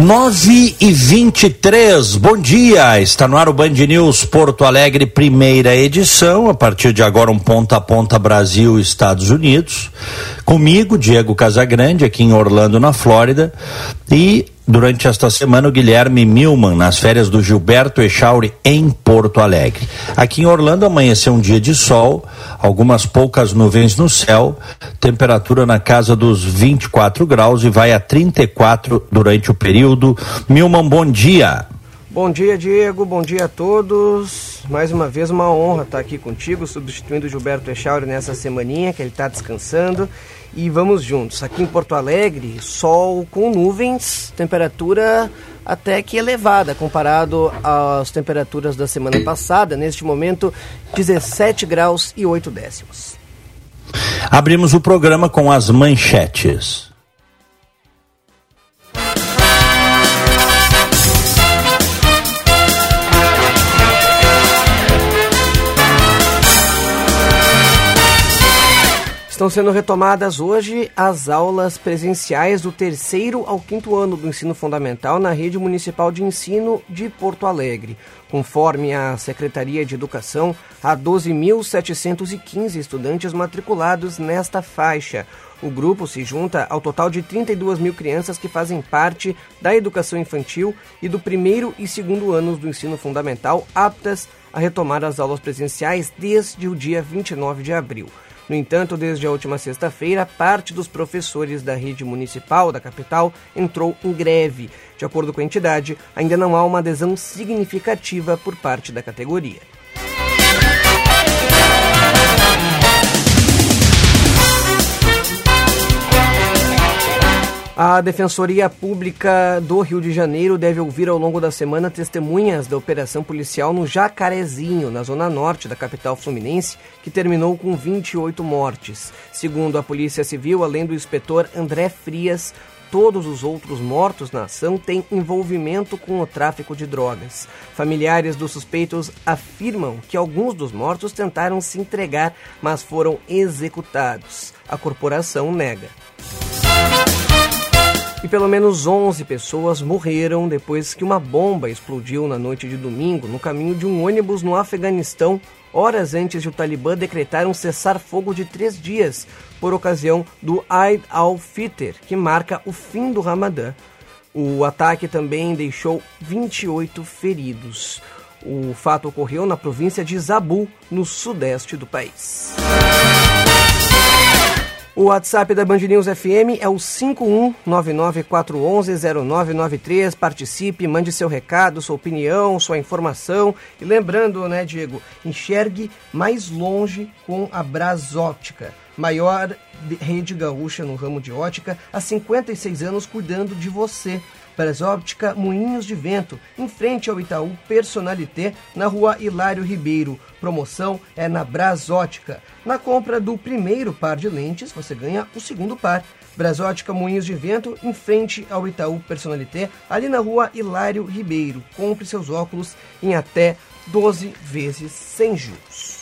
Nove e vinte e três, bom dia, está no ar o Band News Porto Alegre, primeira edição, a partir de agora um ponta a ponta Brasil Estados Unidos, comigo, Diego Casagrande, aqui em Orlando, na Flórida, e durante esta semana o Guilherme Milman nas férias do Gilberto Echauri em Porto Alegre. Aqui em Orlando amanheceu um dia de sol, algumas poucas nuvens no céu, temperatura na casa dos 24 graus e vai a 34 durante o período. Milman, bom dia. Bom dia, Diego. Bom dia a todos. Mais uma vez uma honra estar aqui contigo, substituindo o Gilberto Echauri nessa semaninha que ele está descansando e vamos juntos. Aqui em Porto Alegre, sol com nuvens, temperatura até que elevada comparado às temperaturas da semana passada. Neste momento, 17 graus e 8 décimos. Abrimos o programa com as manchetes. Estão sendo retomadas hoje as aulas presenciais do terceiro ao quinto ano do ensino fundamental na rede municipal de ensino de Porto Alegre. Conforme a Secretaria de Educação, há 12.715 estudantes matriculados nesta faixa. O grupo se junta ao total de 32 mil crianças que fazem parte da educação infantil e do primeiro e segundo anos do ensino fundamental, aptas a retomar as aulas presenciais desde o dia 29 de abril. No entanto, desde a última sexta-feira, parte dos professores da rede municipal da capital entrou em greve. De acordo com a entidade, ainda não há uma adesão significativa por parte da categoria. A Defensoria Pública do Rio de Janeiro deve ouvir ao longo da semana testemunhas da operação policial no Jacarezinho, na zona norte da capital fluminense, que terminou com 28 mortes. Segundo a Polícia Civil, além do inspetor André Frias, todos os outros mortos na ação têm envolvimento com o tráfico de drogas. Familiares dos suspeitos afirmam que alguns dos mortos tentaram se entregar, mas foram executados. A corporação nega. E pelo menos 11 pessoas morreram depois que uma bomba explodiu na noite de domingo no caminho de um ônibus no Afeganistão, horas antes de o Talibã decretar um cessar-fogo de três dias por ocasião do Eid al-Fitr, que marca o fim do Ramadã. O ataque também deixou 28 feridos. O fato ocorreu na província de Zabul, no sudeste do país. O WhatsApp da Band News FM é o 51994110993. Participe, mande seu recado, sua opinião, sua informação. E lembrando, né, Diego, enxergue mais longe com a Brasóptica, maior rede gaúcha no ramo de ótica, há 56 anos cuidando de você. Brasóptica Moinhos de Vento, em frente ao Itaú Personalité, na rua Hilário Ribeiro. Promoção é na Brasótica. Na compra do primeiro par de lentes, você ganha o segundo par. Brasótica Moinhos de Vento, em frente ao Itaú Personalité, ali na rua Hilário Ribeiro. Compre seus óculos em até 12 vezes sem juros.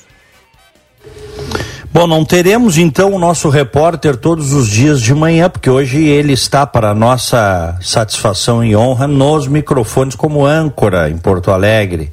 Bom, não teremos então o nosso repórter todos os dias de manhã, porque hoje ele está, para nossa satisfação e honra, nos microfones como âncora em Porto Alegre.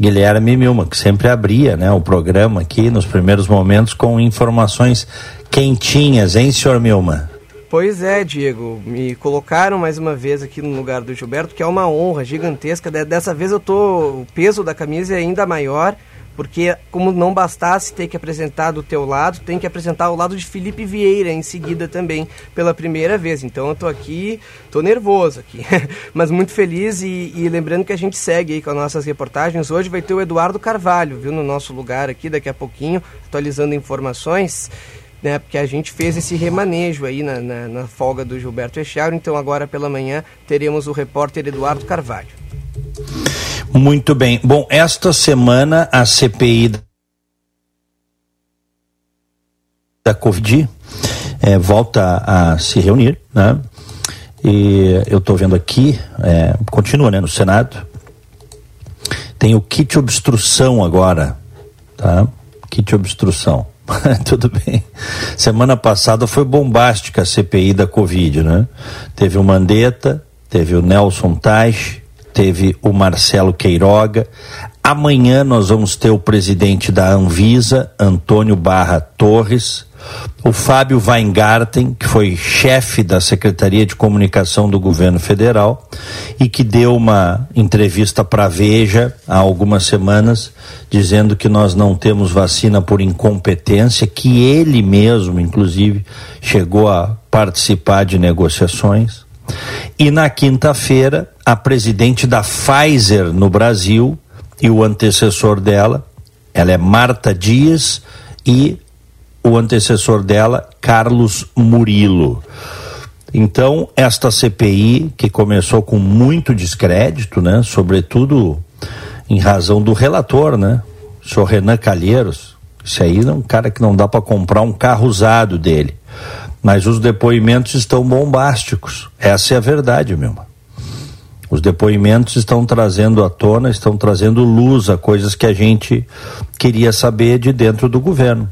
Guilherme Milman, que sempre abria né, o programa aqui nos primeiros momentos com informações quentinhas, hein, senhor Milman? Pois é, Diego. Me colocaram mais uma vez aqui no lugar do Gilberto, que é uma honra gigantesca. Dessa vez eu tô. O peso da camisa é ainda maior porque como não bastasse ter que apresentar do teu lado, tem que apresentar o lado de Felipe Vieira em seguida também, pela primeira vez. Então eu tô aqui, tô nervoso aqui, mas muito feliz e, e, lembrando que a gente segue aí com as nossas reportagens. Hoje vai ter o Eduardo Carvalho, viu, no nosso lugar aqui daqui a pouquinho, atualizando informações. Né, porque a gente fez esse remanejo aí na, na, na folga do Gilberto Echauro, então agora pela manhã teremos o repórter Eduardo Carvalho. Muito bem. Bom, esta semana a CPI da Covid é, volta a se reunir, né? E eu estou vendo aqui, é, continua, né, no Senado. Tem o kit obstrução agora, tá? Kit obstrução. Tudo bem. Semana passada foi bombástica a CPI da Covid, né? Teve o Mandetta, teve o Nelson Taj, teve o Marcelo Queiroga. Amanhã nós vamos ter o presidente da Anvisa, Antônio Barra Torres, o Fábio Weingarten, que foi chefe da Secretaria de Comunicação do Governo Federal e que deu uma entrevista para a Veja há algumas semanas, dizendo que nós não temos vacina por incompetência, que ele mesmo, inclusive, chegou a participar de negociações. E na quinta-feira, a presidente da Pfizer no Brasil e o antecessor dela, ela é Marta Dias e o antecessor dela, Carlos Murilo. Então, esta CPI, que começou com muito descrédito, né, sobretudo em razão do relator, né, o senhor Renan Calheiros, esse aí é um cara que não dá para comprar um carro usado dele. Mas os depoimentos estão bombásticos. Essa é a verdade, meu irmão. Os depoimentos estão trazendo à tona, estão trazendo luz a coisas que a gente queria saber de dentro do governo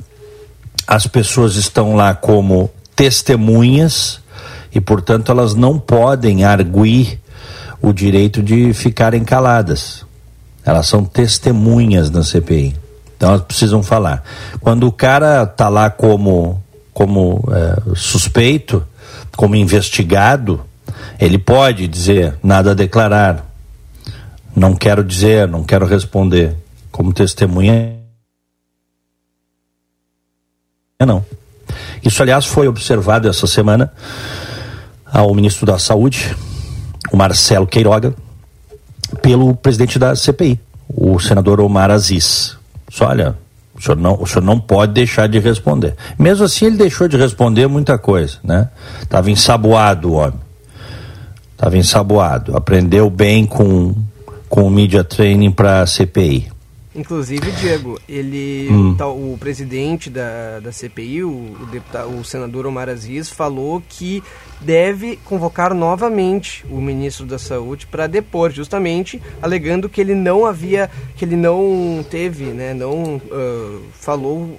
as pessoas estão lá como testemunhas e, portanto, elas não podem arguir o direito de ficarem caladas. Elas são testemunhas na CPI. Então elas precisam falar. Quando o cara está lá como, como é, suspeito, como investigado, ele pode dizer nada a declarar. Não quero dizer, não quero responder. Como testemunha, não. Isso, aliás, foi observado essa semana ao ministro da Saúde, o Marcelo Queiroga, pelo presidente da CPI, o senador Omar Aziz. Só olha, o senhor, não, o senhor não pode deixar de responder. Mesmo assim, ele deixou de responder muita coisa, né? Estava ensaboado o homem. Estava ensaboado. Aprendeu bem com, com o media training para a CPI. Inclusive, Diego, ele, hum. o, o, presidente da, da CPI, o, o, deputado, o senador Omar Aziz, falou que deve convocar novamente o ministro da Saúde para depor, justamente alegando que ele não havia, que ele não teve, né, não uh, falou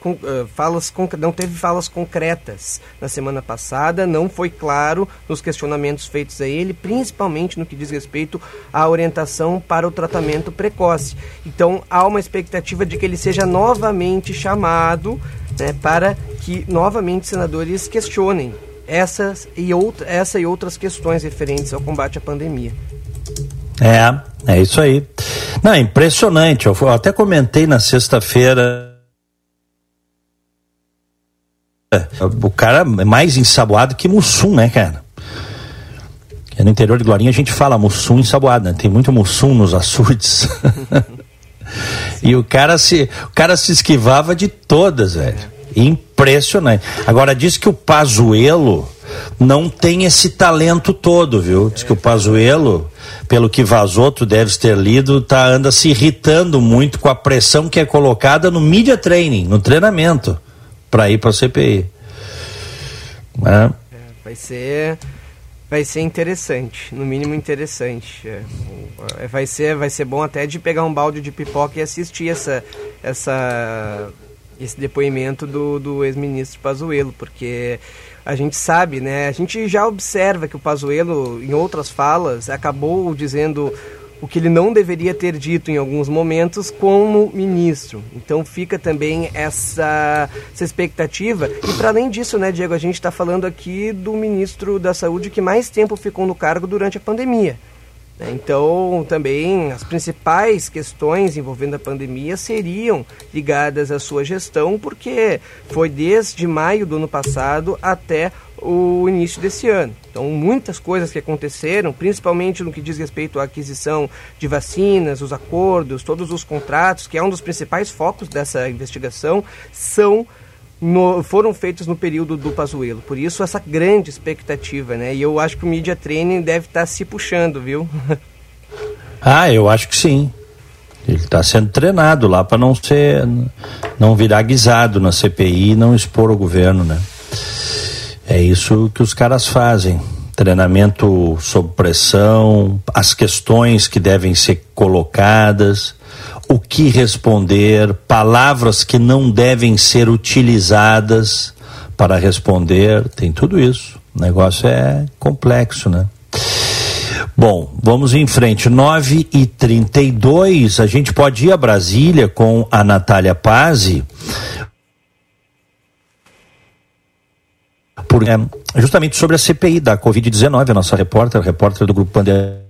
com, uh, falas não teve falas concretas na semana passada, não foi claro nos questionamentos feitos a ele, principalmente no que diz respeito à orientação para o tratamento precoce. Então há uma expectativa de que ele seja novamente chamado né, para que novamente senadores questionem essas e, outra, essa e outras questões referentes ao combate à pandemia. É, é isso aí. Não, é impressionante. Eu até comentei na sexta-feira O cara é mais ensaboado que Mussum, né, cara? No interior de Glorinha a gente fala Mussum ensaboado, né? Tem muito Mussum nos açudes. e o cara se, o cara se esquivava de todas, velho. Impressionante. Agora diz que o Pazuelo não tem esse talento todo, viu? Diz que o Pazuello, pelo que vazou, tu deves ter lido, tá anda se irritando muito com a pressão que é colocada no media training, no treinamento para ir para a CPI. É. É, vai ser vai ser interessante, no mínimo interessante. É, é, vai ser vai ser bom até de pegar um balde de pipoca e assistir essa essa esse depoimento do, do ex-ministro Pazuello, porque a gente sabe, né? A gente já observa que o Pazuello, em outras falas, acabou dizendo o que ele não deveria ter dito em alguns momentos como ministro. Então fica também essa, essa expectativa. E para além disso, né, Diego, a gente está falando aqui do ministro da Saúde que mais tempo ficou no cargo durante a pandemia. Né? Então, também as principais questões envolvendo a pandemia seriam ligadas à sua gestão, porque foi desde maio do ano passado até o início desse ano. Então, muitas coisas que aconteceram, principalmente no que diz respeito à aquisição de vacinas, os acordos, todos os contratos, que é um dos principais focos dessa investigação, são no, foram feitos no período do Pazuello. Por isso, essa grande expectativa, né? E eu acho que o Media Training deve estar tá se puxando, viu? ah, eu acho que sim. Ele está sendo treinado lá para não ser, não virar guisado na CPI e não expor o governo, né? É isso que os caras fazem. Treinamento sob pressão, as questões que devem ser colocadas, o que responder, palavras que não devem ser utilizadas para responder, tem tudo isso. O negócio é complexo, né? Bom, vamos em frente. 9 e 32 a gente pode ir a Brasília com a Natália Pazzi. Por, é, justamente sobre a CPI da Covid-19, a nossa repórter, a repórter do Grupo Pandemia.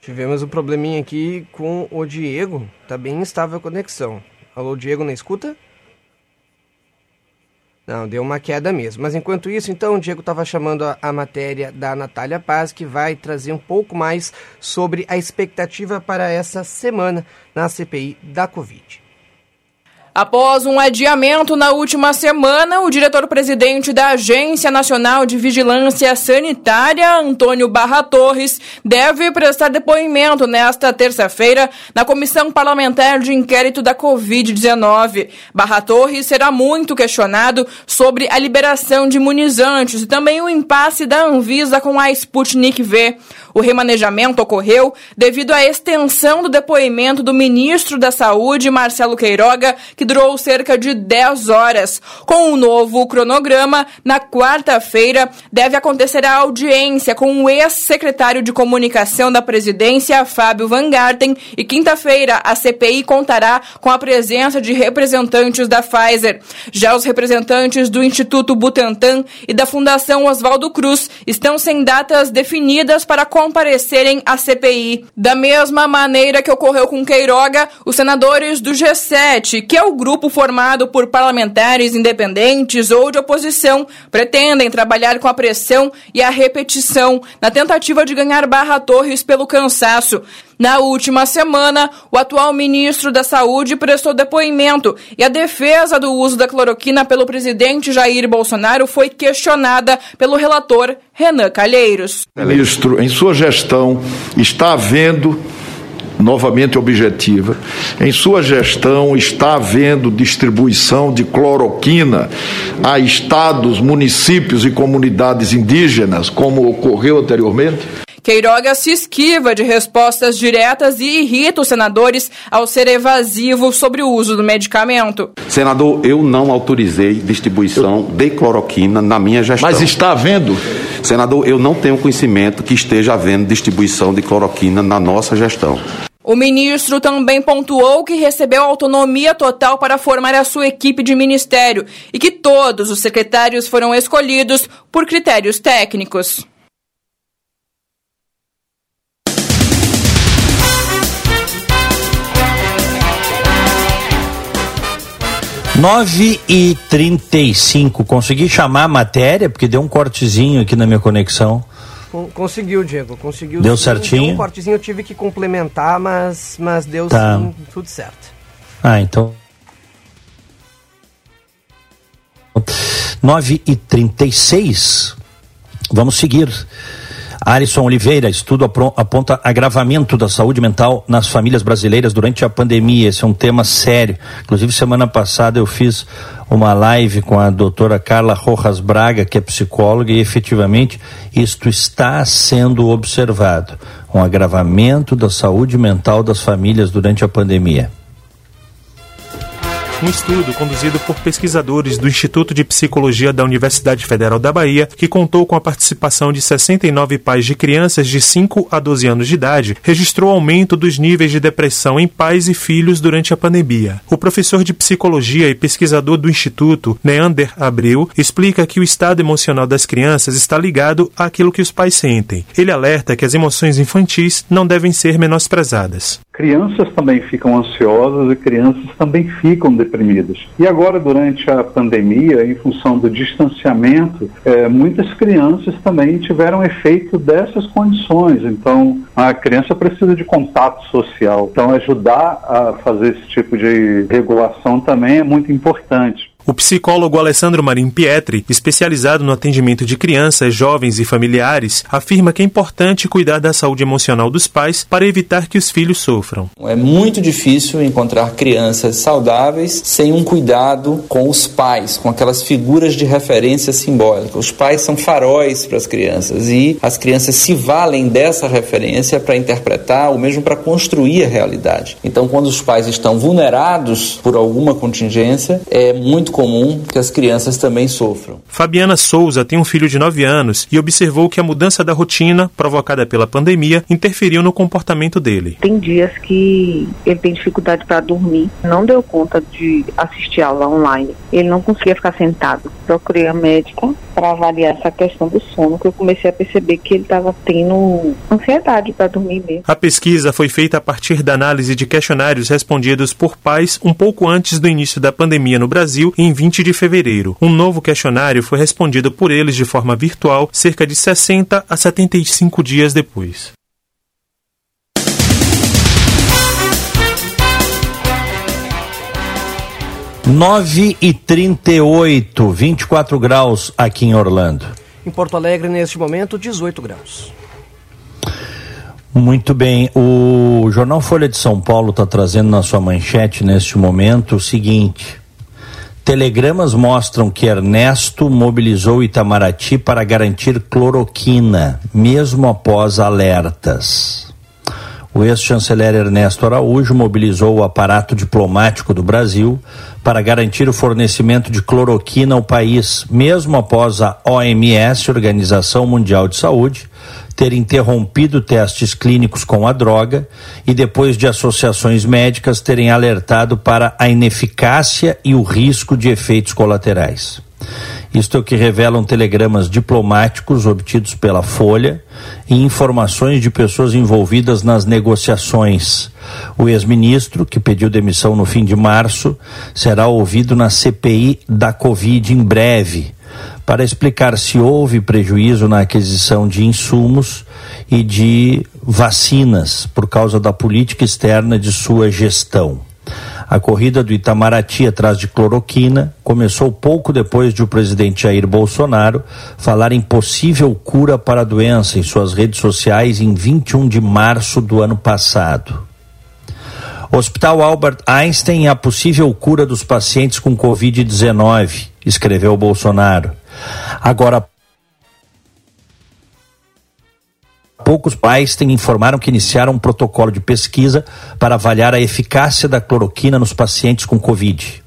Tivemos um probleminha aqui com o Diego, tá bem instável a conexão. Alô, Diego, na escuta? Não, deu uma queda mesmo. Mas enquanto isso, então, o Diego estava chamando a, a, matéria da Natália Paz, que vai trazer um pouco mais sobre a expectativa para essa semana na CPI da Covid. Após um adiamento na última semana, o diretor-presidente da Agência Nacional de Vigilância Sanitária, Antônio Barra Torres, deve prestar depoimento nesta terça-feira na Comissão Parlamentar de Inquérito da Covid-19. Barra Torres será muito questionado sobre a liberação de imunizantes e também o impasse da Anvisa com a Sputnik V. O remanejamento ocorreu devido à extensão do depoimento do ministro da Saúde, Marcelo Queiroga, que durou cerca de 10 horas. Com o um novo cronograma, na quarta-feira deve acontecer a audiência com o ex-secretário de Comunicação da Presidência, Fábio Van Garten, e quinta-feira a CPI contará com a presença de representantes da Pfizer. Já os representantes do Instituto Butantan e da Fundação Oswaldo Cruz estão sem datas definidas para comparecerem à CPI. Da mesma maneira que ocorreu com Queiroga, os senadores do G7, que é o grupo formado por parlamentares independentes ou de oposição, pretendem trabalhar com a pressão e a repetição na tentativa de ganhar Barra Torres pelo cansaço. Na última semana, o atual ministro da Saúde prestou depoimento e a defesa do uso da cloroquina pelo presidente Jair Bolsonaro foi questionada pelo relator Renan Calheiros. Ministro, em sua gestão está havendo novamente objetiva. Em sua gestão está havendo distribuição de cloroquina a estados, municípios e comunidades indígenas, como ocorreu anteriormente? Queiroga se esquiva de respostas diretas e irrita os senadores ao ser evasivo sobre o uso do medicamento. Senador, eu não autorizei distribuição de cloroquina na minha gestão. Mas está havendo? Senador, eu não tenho conhecimento que esteja havendo distribuição de cloroquina na nossa gestão. O ministro também pontuou que recebeu autonomia total para formar a sua equipe de ministério e que todos os secretários foram escolhidos por critérios técnicos. Nove e trinta e cinco. Consegui chamar a matéria porque deu um cortezinho aqui na minha conexão. Conseguiu, Diego. Conseguiu. Deu sim, certinho. Deu um cortezinho eu tive que complementar, mas, mas deu tá. sim, tudo certo. Ah, então. Nove e trinta e seis. Vamos seguir. Alisson Oliveira, estudo aponta agravamento da saúde mental nas famílias brasileiras durante a pandemia. Esse é um tema sério. Inclusive, semana passada eu fiz uma live com a doutora Carla Rojas Braga, que é psicóloga, e efetivamente isto está sendo observado. Um agravamento da saúde mental das famílias durante a pandemia. Um estudo conduzido por pesquisadores do Instituto de Psicologia da Universidade Federal da Bahia, que contou com a participação de 69 pais de crianças de 5 a 12 anos de idade, registrou aumento dos níveis de depressão em pais e filhos durante a pandemia. O professor de psicologia e pesquisador do Instituto, Neander Abreu, explica que o estado emocional das crianças está ligado àquilo que os pais sentem. Ele alerta que as emoções infantis não devem ser menosprezadas. Crianças também ficam ansiosas e crianças também ficam deprimidas. E agora, durante a pandemia, em função do distanciamento, é, muitas crianças também tiveram efeito dessas condições. Então, a criança precisa de contato social. Então, ajudar a fazer esse tipo de regulação também é muito importante. O psicólogo Alessandro Marim Pietri, especializado no atendimento de crianças, jovens e familiares, afirma que é importante cuidar da saúde emocional dos pais para evitar que os filhos sofram. É muito difícil encontrar crianças saudáveis sem um cuidado com os pais, com aquelas figuras de referência simbólica. Os pais são faróis para as crianças e as crianças se valem dessa referência para interpretar ou mesmo para construir a realidade. Então, quando os pais estão vulnerados por alguma contingência, é muito comum que as crianças também sofram. Fabiana Souza tem um filho de 9 anos e observou que a mudança da rotina, provocada pela pandemia, interferiu no comportamento dele. Tem dias que ele tem dificuldade para dormir, não deu conta de assistir aula online, ele não conseguia ficar sentado. Procurei a médica para avaliar essa questão do sono, que eu comecei a perceber que ele estava tendo ansiedade para dormir mesmo. A pesquisa foi feita a partir da análise de questionários respondidos por pais um pouco antes do início da pandemia no Brasil, em 20 de fevereiro. Um novo questionário foi respondido por eles de forma virtual cerca de 60 a 75 dias depois. Nove e trinta e oito, 24 graus aqui em Orlando. Em Porto Alegre, neste momento, 18 graus. Muito bem. O jornal Folha de São Paulo está trazendo na sua manchete neste momento o seguinte: Telegramas mostram que Ernesto mobilizou Itamaraty para garantir cloroquina, mesmo após alertas. O ex-chanceler Ernesto Araújo mobilizou o aparato diplomático do Brasil para garantir o fornecimento de cloroquina ao país, mesmo após a OMS, Organização Mundial de Saúde, ter interrompido testes clínicos com a droga e depois de associações médicas terem alertado para a ineficácia e o risco de efeitos colaterais. Isto é o que revelam telegramas diplomáticos obtidos pela Folha e informações de pessoas envolvidas nas negociações. O ex-ministro, que pediu demissão no fim de março, será ouvido na CPI da Covid em breve, para explicar se houve prejuízo na aquisição de insumos e de vacinas por causa da política externa de sua gestão. A corrida do Itamaraty atrás de cloroquina começou pouco depois de o presidente Jair Bolsonaro falar em possível cura para a doença em suas redes sociais em 21 de março do ano passado. Hospital Albert Einstein e a possível cura dos pacientes com Covid-19, escreveu Bolsonaro. Agora, poucos pais têm informaram que iniciaram um protocolo de pesquisa para avaliar a eficácia da cloroquina nos pacientes com Covid,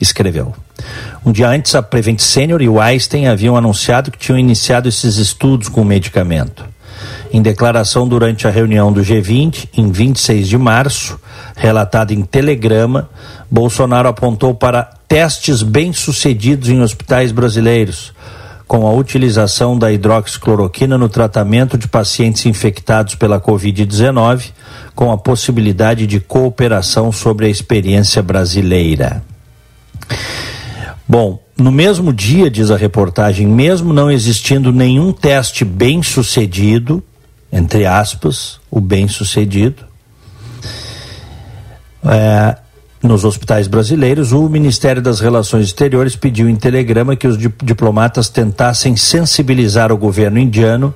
escreveu. Um dia antes, a Prevent Senior e o Einstein haviam anunciado que tinham iniciado esses estudos com o medicamento. Em declaração durante a reunião do G20, em 26 de março, relatada em telegrama, Bolsonaro apontou para testes bem-sucedidos em hospitais brasileiros, com a utilização da hidroxicloroquina no tratamento de pacientes infectados pela Covid-19, com a possibilidade de cooperação sobre a experiência brasileira. Bom, no mesmo dia, diz a reportagem, mesmo não existindo nenhum teste bem sucedido, entre aspas, o bem sucedido, é, nos hospitais brasileiros, o Ministério das Relações Exteriores pediu em telegrama que os diplomatas tentassem sensibilizar o governo indiano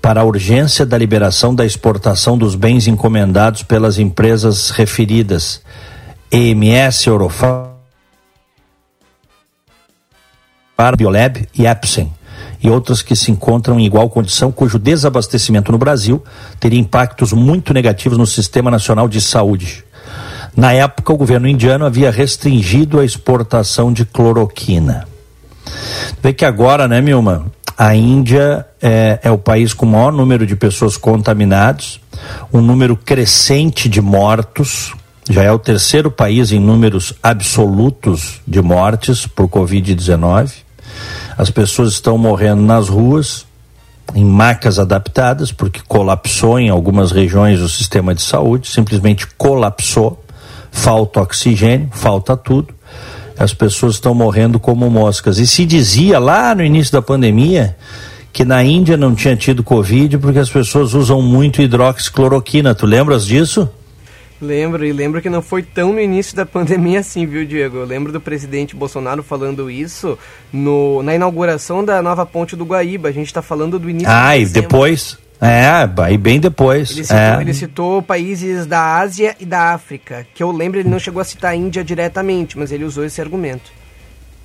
para a urgência da liberação da exportação dos bens encomendados pelas empresas referidas, EMS, Eurofarm, Biolab e Epson, e outras que se encontram em igual condição, cujo desabastecimento no Brasil teria impactos muito negativos no Sistema Nacional de Saúde. Na época, o governo indiano havia restringido a exportação de cloroquina. Vê que agora, né, Milma? A Índia é, é, o país com o maior número de pessoas contaminadas, um número crescente de mortos, já é o terceiro país em números absolutos de mortes por Covid-19. As pessoas estão morrendo nas ruas, em macas adaptadas, porque colapsou em algumas regiões o sistema de saúde, simplesmente colapsou falta oxigênio, falta tudo. As pessoas estão morrendo como moscas. E se dizia lá no início da pandemia que na Índia não tinha tido Covid porque as pessoas usam muito hidroxicloroquina. Tu lembras disso? Lembro, e lembro que não foi tão no início da pandemia assim, viu, Diego? Eu lembro do presidente Bolsonaro falando isso no, na inauguração da nova ponte do Guaíba. A gente está falando do início Ah, e depois? É, aí bem depois. Ele citou, é. ele citou, países da Ásia e da África, que eu lembro ele não chegou a citar a Índia diretamente, mas ele usou esse argumento.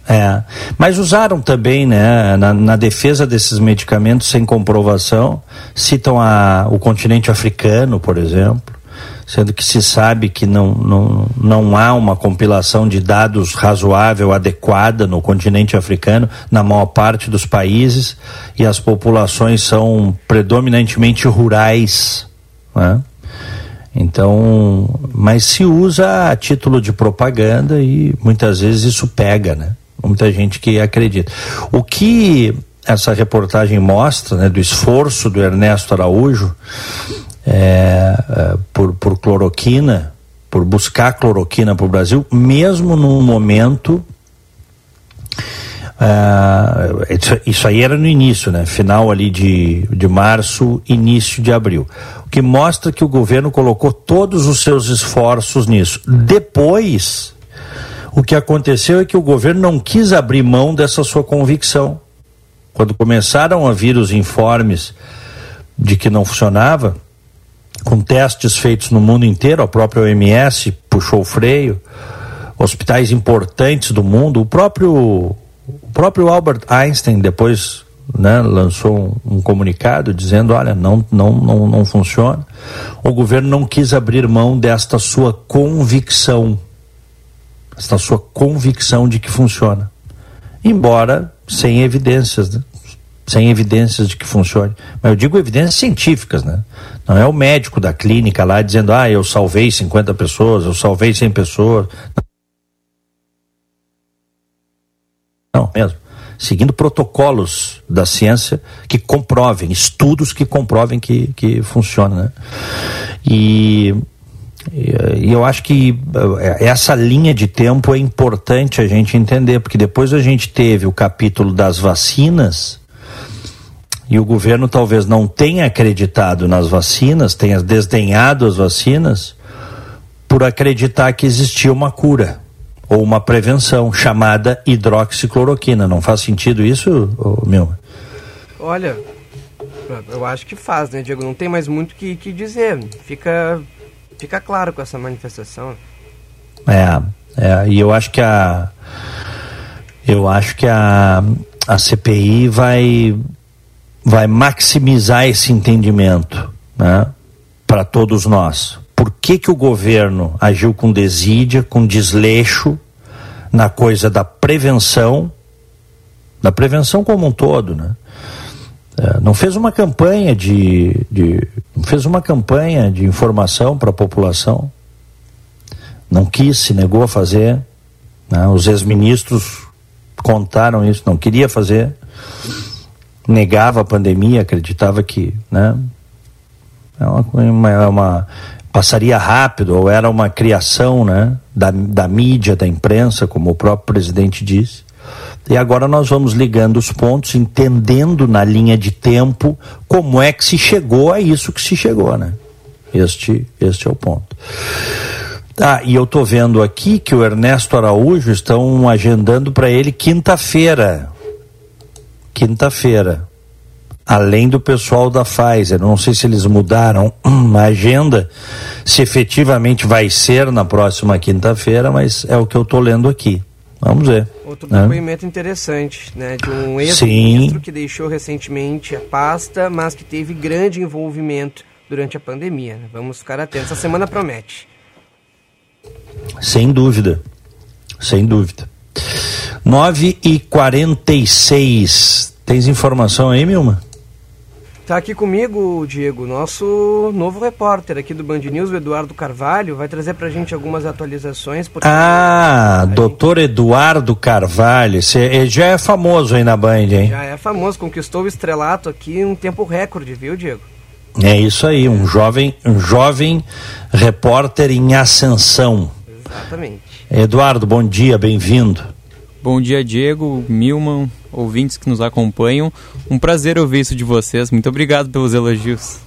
É, mas usaram também, né, na, na, defesa desses medicamentos sem comprovação, citam a, o continente africano, por exemplo, sendo que se sabe que não, não, não há uma compilação de dados razoável, adequada no continente africano, na maior parte dos países, e as populações são predominantemente rurais. Né? Então, mas se usa a título de propaganda e muitas vezes isso pega, né? Muita gente que acredita. O que essa reportagem mostra, né, do esforço do Ernesto Araújo, é, é, por, por cloroquina, por buscar cloroquina para o Brasil, mesmo num momento. Uh, isso, isso, aí era no início, né? Final ali de, de março, início de abril. O que mostra que o governo colocou todos os seus esforços nisso. Depois, o que aconteceu é que o governo não quis abrir mão dessa sua convicção. Quando começaram a vir os informes de que não funcionava, com testes feitos no mundo inteiro, a própria OMS puxou o freio, hospitais importantes do mundo, o próprio, o próprio Albert Einstein depois né, lançou um, um, comunicado dizendo, olha, não, não, não, não funciona. O governo não quis abrir mão desta sua convicção, esta sua convicção de que funciona. Embora sem evidências, né? Sem evidências de que funcione. Mas eu digo evidências científicas, né? Não é o médico da clínica lá dizendo, ah, eu salvei 50 pessoas, eu salvei 100 pessoas. Não, mesmo. Seguindo protocolos da ciência que comprovem, estudos que comprovem que, que funciona, né? E, e eu acho que eh, essa linha de tempo é importante a gente entender, porque depois a gente teve o capítulo das vacinas, e o governo talvez não tenha acreditado nas vacinas, tenha desdenhado as vacinas, por acreditar que existia uma cura ou uma prevenção chamada hidroxicloroquina. Não faz sentido isso, meu? Olha, eu acho que faz, né, Diego? Não tem mais muito o que, que dizer. Fica, fica claro com essa manifestação. É, é, e eu acho que a eu acho que a, a CPI vai vai maximizar esse entendimento né, para todos nós. Por que, que o governo agiu com desídia, com desleixo na coisa da prevenção, da prevenção como um todo, né? É, não fez uma campanha de, de não fez uma campanha de informação para a população, não quis, se negou a fazer. Né? Os ex-ministros contaram isso, não queria fazer negava a pandemia, acreditava que, né, é uma, é uma, passaria rápido ou era uma criação, né, da, da mídia, da imprensa, como o próprio presidente disse. E agora nós vamos ligando os pontos, entendendo na linha de tempo como é que se chegou a isso que se chegou, né? Este, este é o ponto. Ah, e eu estou vendo aqui que o Ernesto Araújo estão agendando para ele quinta-feira quinta-feira. Além do pessoal da Pfizer, não sei se eles mudaram a agenda, se efetivamente vai ser na próxima quinta-feira, mas é o que eu estou lendo aqui. Vamos ver. Outro né? depoimento interessante, né? De um ex-ministro que deixou recentemente a pasta, mas que teve grande envolvimento durante a pandemia. Né? Vamos ficar atentos. Essa semana promete. Sem dúvida. Sem dúvida. 9 e 46 Tens informação aí, Milma? Está aqui comigo, Diego, nosso novo repórter aqui do Band News, o Eduardo Carvalho, vai trazer para a gente algumas atualizações. Ah, doutor gente... Eduardo Carvalho, ele já é famoso aí na Band, hein? Já é famoso, conquistou o estrelato aqui em um tempo recorde, viu, Diego? É isso aí, um jovem, um jovem repórter em ascensão. Exatamente. Eduardo, bom dia, bem-vindo. Bom dia, Diego, Milman, ouvintes que nos acompanham. Um prazer ouvir isso de vocês. Muito obrigado pelos elogios.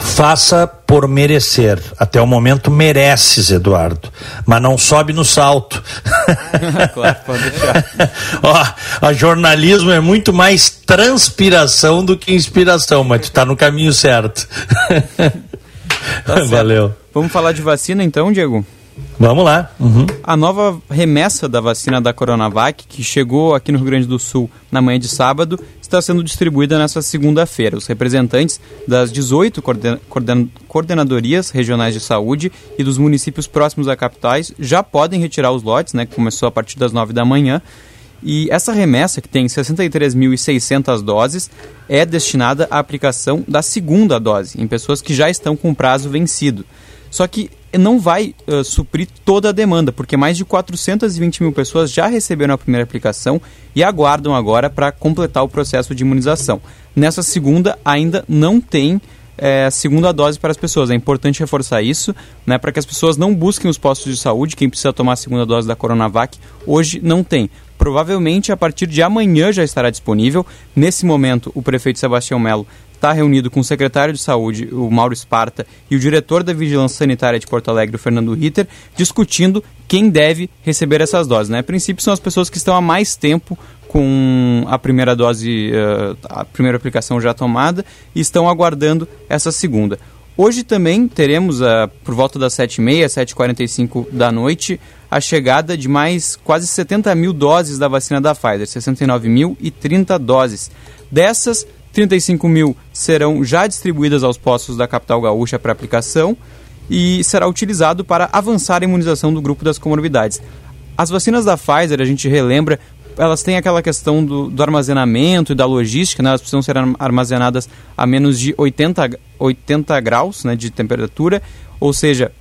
Faça por merecer. Até o momento mereces, Eduardo. Mas não sobe no salto. claro, pode deixar. Ó, a jornalismo é muito mais transpiração do que inspiração, mas tu tá no caminho certo. Tá certo. Valeu. Vamos falar de vacina então, Diego? Vamos lá. Uhum. A nova remessa da vacina da Coronavac, que chegou aqui no Rio Grande do Sul na manhã de sábado, está sendo distribuída nesta segunda-feira. Os representantes das 18 coorden coorden coordenadorias regionais de saúde e dos municípios próximos a capitais já podem retirar os lotes, né, que começou a partir das 9 da manhã. E essa remessa, que tem 63.600 doses, é destinada à aplicação da segunda dose, em pessoas que já estão com prazo vencido. Só que não vai uh, suprir toda a demanda, porque mais de 420 mil pessoas já receberam a primeira aplicação e aguardam agora para completar o processo de imunização. Nessa segunda, ainda não tem é, segunda dose para as pessoas. É importante reforçar isso, né, para que as pessoas não busquem os postos de saúde. Quem precisa tomar a segunda dose da Coronavac hoje não tem. Provavelmente a partir de amanhã já estará disponível. Nesse momento, o prefeito Sebastião Melo está reunido com o secretário de Saúde, o Mauro Esparta, e o diretor da Vigilância Sanitária de Porto Alegre, o Fernando Ritter, discutindo quem deve receber essas doses. Né? A princípio, são as pessoas que estão há mais tempo com a primeira dose, uh, a primeira aplicação já tomada e estão aguardando essa segunda. Hoje também teremos, uh, por volta das 7h30, 7h45 da noite, a chegada de mais quase 70 mil doses da vacina da Pfizer, 69.030 doses. Dessas, 35 mil serão já distribuídas aos postos da capital gaúcha para aplicação e será utilizado para avançar a imunização do grupo das comorbidades. As vacinas da Pfizer, a gente relembra, elas têm aquela questão do, do armazenamento e da logística, né? elas precisam ser armazenadas a menos de 80, 80 graus né, de temperatura, ou seja,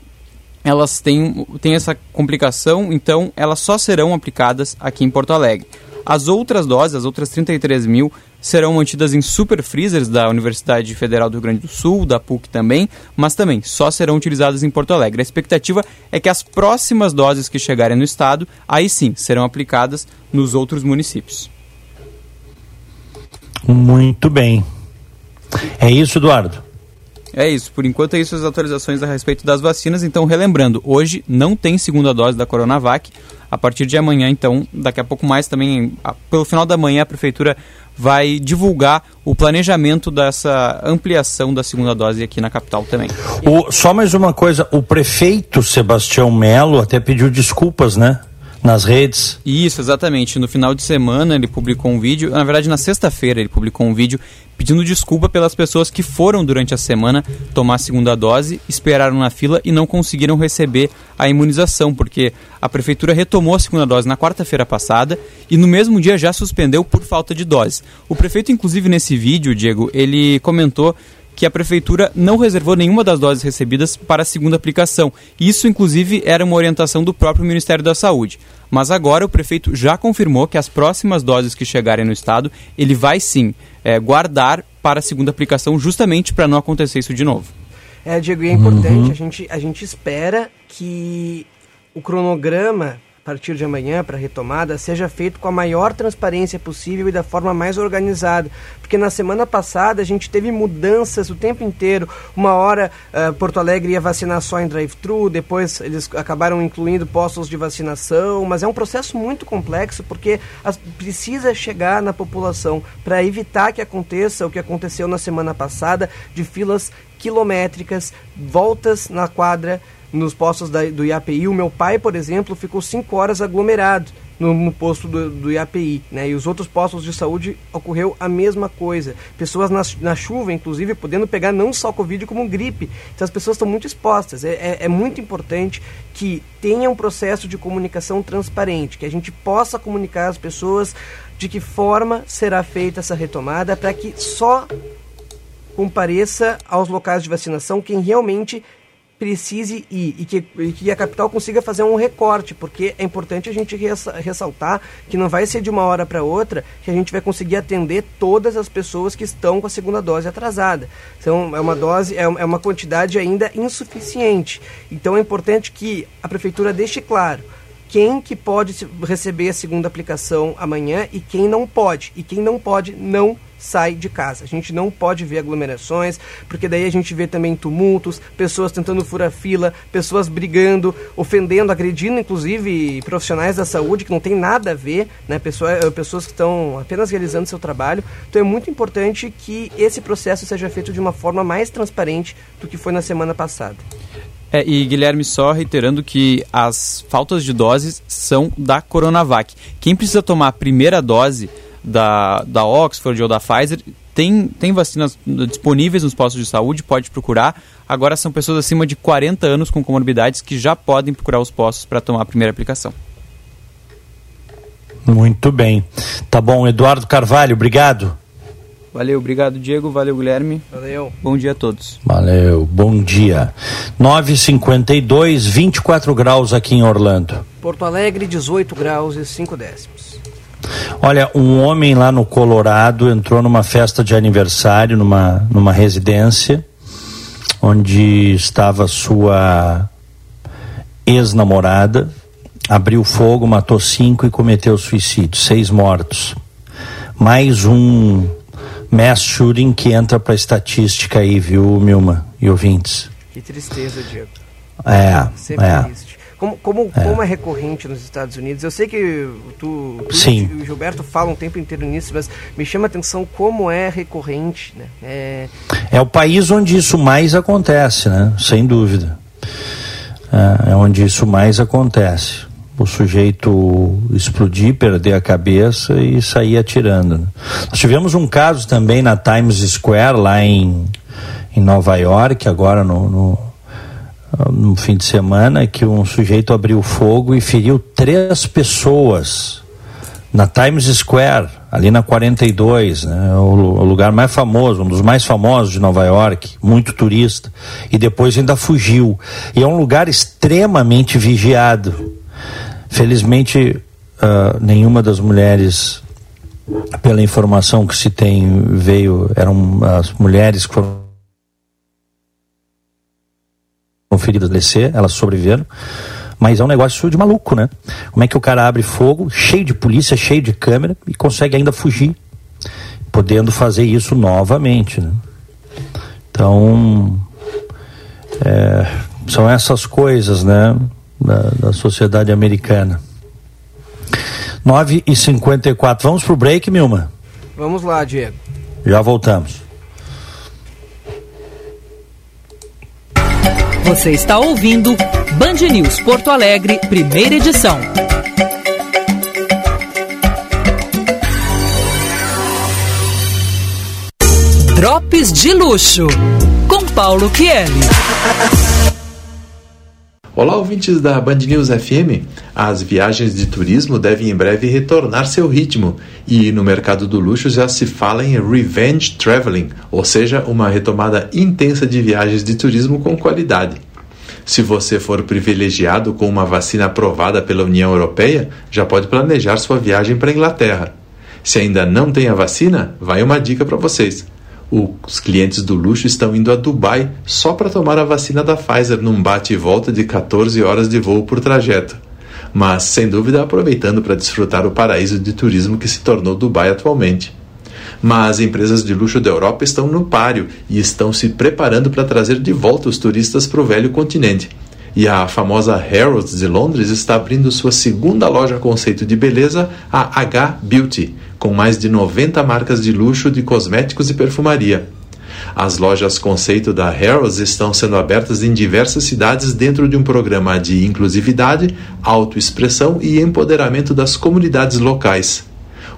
elas têm, têm essa complicação, então elas só serão aplicadas aqui em Porto Alegre. As outras doses, as outras 33 mil, serão mantidas em super freezers da Universidade Federal do Rio Grande do Sul, da PUC também, mas também só serão utilizadas em Porto Alegre. A expectativa é que as próximas doses que chegarem no estado, aí sim, serão aplicadas nos outros municípios. Muito bem. É isso, Eduardo? É isso. Por enquanto é isso as atualizações a respeito das vacinas. Então, relembrando, hoje não tem segunda dose da Coronavac. A partir de amanhã, então, daqui a pouco mais também, pelo final da manhã, a Prefeitura vai divulgar o planejamento dessa ampliação da segunda dose aqui na capital também. O, só mais uma coisa, o prefeito Sebastião Melo até pediu desculpas, né? Nas redes. Isso, exatamente. No final de semana ele publicou um vídeo, na verdade na sexta-feira ele publicou um vídeo pedindo desculpa pelas pessoas que foram durante a semana tomar a segunda dose, esperaram na fila e não conseguiram receber a imunização, porque a prefeitura retomou a segunda dose na quarta-feira passada e no mesmo dia já suspendeu por falta de dose. O prefeito, inclusive nesse vídeo, Diego, ele comentou que a prefeitura não reservou nenhuma das doses recebidas para a segunda aplicação. Isso, inclusive, era uma orientação do próprio Ministério da Saúde. Mas agora o prefeito já confirmou que as próximas doses que chegarem no estado, ele vai sim é, guardar para a segunda aplicação, justamente para não acontecer isso de novo. É, Diego, e é importante, uhum. a, gente, a gente espera que o cronograma partir de amanhã para a retomada seja feito com a maior transparência possível e da forma mais organizada. Porque na semana passada a gente teve mudanças o tempo inteiro. Uma hora uh, Porto Alegre ia vacinar só em drive-thru, depois eles acabaram incluindo postos de vacinação, mas é um processo muito complexo porque as, precisa chegar na população para evitar que aconteça o que aconteceu na semana passada de filas quilométricas, voltas na quadra nos postos da, do IAPI. O meu pai, por exemplo, ficou cinco horas aglomerado no, no posto do, do, IAPI, né? E os outros postos de saúde ocorreu a mesma coisa. Pessoas na, na chuva, inclusive, podendo pegar não só Covid como gripe. Então as pessoas estão muito expostas. É, é, é muito importante que tenha um processo de comunicação transparente, que a gente possa comunicar às pessoas de que forma será feita essa retomada para que só compareça aos locais de vacinação quem realmente precise ir e que, e que a capital consiga fazer um recorte, porque é importante a gente ressaltar que não vai ser de uma hora para outra que a gente vai conseguir atender todas as pessoas que estão com a segunda dose atrasada. Então, é uma dose, é, é uma quantidade ainda insuficiente. Então, é importante que a prefeitura deixe claro quem que pode receber a segunda aplicação amanhã e quem não pode. E quem não pode, não sai de casa. A gente não pode ver aglomerações, porque daí a gente vê também tumultos, pessoas tentando furar fila, pessoas brigando, ofendendo, agredindo, inclusive profissionais da saúde que não tem nada a ver, né? Pessoas, eh, pessoas que estão apenas realizando seu trabalho. Então é muito importante que esse processo seja feito de uma forma mais transparente do que foi na semana passada. É, e Guilherme, só reiterando que as faltas de doses são da Coronavac. Quem precisa tomar a primeira dose da, da Oxford ou da Pfizer tem, tem vacinas disponíveis nos postos de saúde, pode procurar. Agora são pessoas acima de 40 anos com comorbidades que já podem procurar os postos para tomar a primeira aplicação. Muito bem. Tá bom, Eduardo Carvalho, obrigado. Valeu, obrigado Diego, valeu Guilherme. Valeu. Bom dia a todos. Valeu, bom dia. 9h52, 24 graus aqui em Orlando. Porto Alegre, 18 graus e 5 décimos. Olha, um homem lá no Colorado entrou numa festa de aniversário, numa, numa residência, onde estava sua ex-namorada, abriu fogo, matou cinco e cometeu suicídio, seis mortos. Mais um mass shooting que entra para a estatística aí, viu, Milma e ouvintes? Que tristeza, Diego. É, Sempre é. triste. Como, como, é. como é recorrente nos Estados Unidos, eu sei que tu, tu Sim. e o Gilberto falam o tempo inteiro nisso, mas me chama a atenção como é recorrente, né? É, É o país onde isso mais acontece, né? Sem dúvida. É, é onde isso mais acontece. O sujeito explodir, perder a cabeça e sair atirando. né? Nós tivemos um caso também na Times Square, lá em, em Nova York, agora no, no, no fim de semana, que um sujeito abriu fogo e feriu três pessoas na Times Square, ali na 42, né, o, lu- o lugar mais famoso, um dos mais famosos de Nova York, muito turista, e depois ainda fugiu. E é um lugar extremamente vigiado. Felizmente, ah, nenhuma das mulheres, pela informação que se tem, veio, eram as mulheres que foram feridas descer, elas sobreviveram. Mas é um negócio de maluco, né? Como é que o cara abre fogo, cheio de polícia, cheio de câmera, e consegue ainda fugir, podendo fazer isso novamente, né? Então, é, são essas coisas, né, da, da sociedade americana. 9 e 54 Vamos pro break, Milma? vamos lá, Diego. Já voltamos. Você está ouvindo Band News Porto Alegre, primeira edição. Drops de luxo com Paulo Kieli. Olá, ouvintes da Band News FM. As viagens de turismo devem em breve retornar seu ritmo e no mercado do luxo já se fala em revenge traveling, ou seja, uma retomada intensa de viagens de turismo com qualidade. Se você for privilegiado com uma vacina aprovada pela União Europeia, já pode planejar sua viagem para a Inglaterra. Se ainda não tem a vacina, vai uma dica para vocês. Os clientes do luxo estão indo a Dubai só para tomar a vacina da Pfizer num bate e volta de 14 horas de voo por trajeto. Mas, sem dúvida, aproveitando para desfrutar o paraíso de turismo que se tornou Dubai atualmente. Mas empresas de luxo da Europa estão no páreo e estão se preparando para trazer de volta os turistas para o velho continente. E a famosa Harrods de Londres está abrindo sua segunda loja conceito de beleza, a H Beauty, com mais de 90 marcas de luxo de cosméticos e perfumaria. As lojas conceito da Harrods estão sendo abertas em diversas cidades dentro de um programa de inclusividade, autoexpressão e empoderamento das comunidades locais.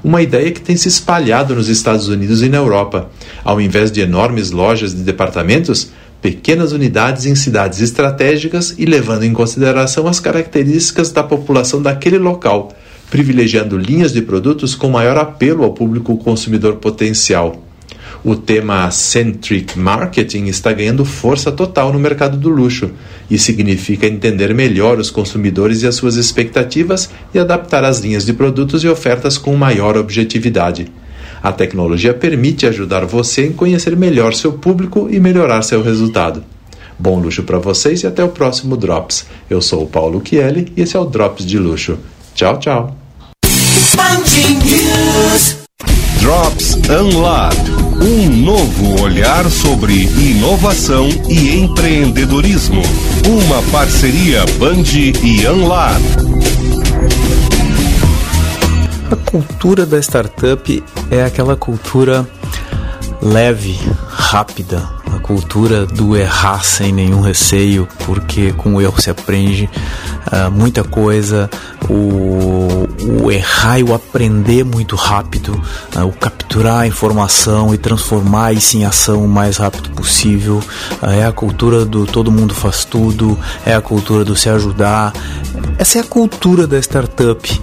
Uma ideia que tem se espalhado nos Estados Unidos e na Europa. Ao invés de enormes lojas de departamentos, pequenas unidades em cidades estratégicas e levando em consideração as características da população daquele local, privilegiando linhas de produtos com maior apelo ao público consumidor potencial. O tema Centric Marketing está ganhando força total no mercado do luxo e significa entender melhor os consumidores e as suas expectativas e adaptar as linhas de produtos e ofertas com maior objetividade. A tecnologia permite ajudar você em conhecer melhor seu público e melhorar seu resultado. Bom luxo para vocês e até o próximo Drops. Eu sou o Paulo Chieli e esse é o Drops de Luxo. Tchau, tchau. Drops Unlab. Um novo olhar sobre inovação e empreendedorismo. Uma parceria Band e Unlab. A cultura da startup é aquela cultura leve, rápida, a cultura do errar sem nenhum receio, porque com o erro se aprende uh, muita coisa, o, o, errar e o aprender muito rápido, uh, o capturar a informação e transformar isso em ação o mais rápido possível, uh, é a cultura do todo mundo faz tudo, é a cultura do se ajudar, essa é a cultura da startup,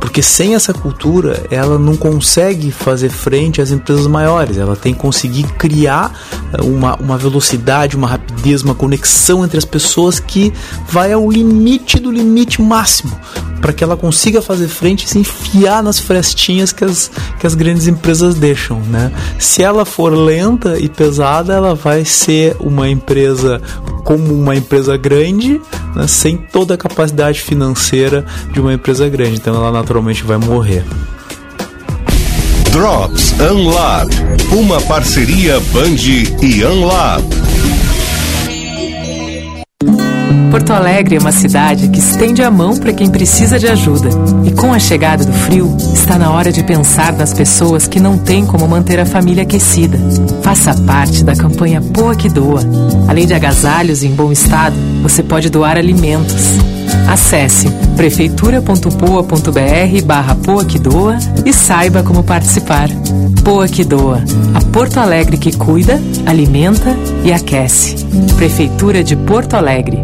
porque sem essa cultura ela não consegue fazer frente às empresas maiores, ela tem que conseguir criar uma, uma velocidade, uma rapidez, uma conexão entre as pessoas que vai ao limite do limite máximo para que ela consiga fazer frente e se enfiar nas frestinhas que as, que as grandes empresas deixam, né? Se ela for lenta e pesada, ela vai ser uma empresa como uma empresa grande, né? sem toda a capacidade financeira de uma empresa grande, então ela naturalmente vai morrer. Drops Unlab, uma parceria Band e Unlab. Porto Alegre é uma cidade que estende a mão para quem precisa de ajuda. E com a chegada do frio, está na hora de pensar nas pessoas que não têm como manter a família aquecida. Faça parte da campanha Poa que Doa. Além de agasalhos em bom estado, você pode doar alimentos. Acesse prefeitura.poa.br barra Poa que Doa e saiba como participar. Poa que Doa, a Porto Alegre que cuida, alimenta e aquece. Prefeitura de Porto Alegre.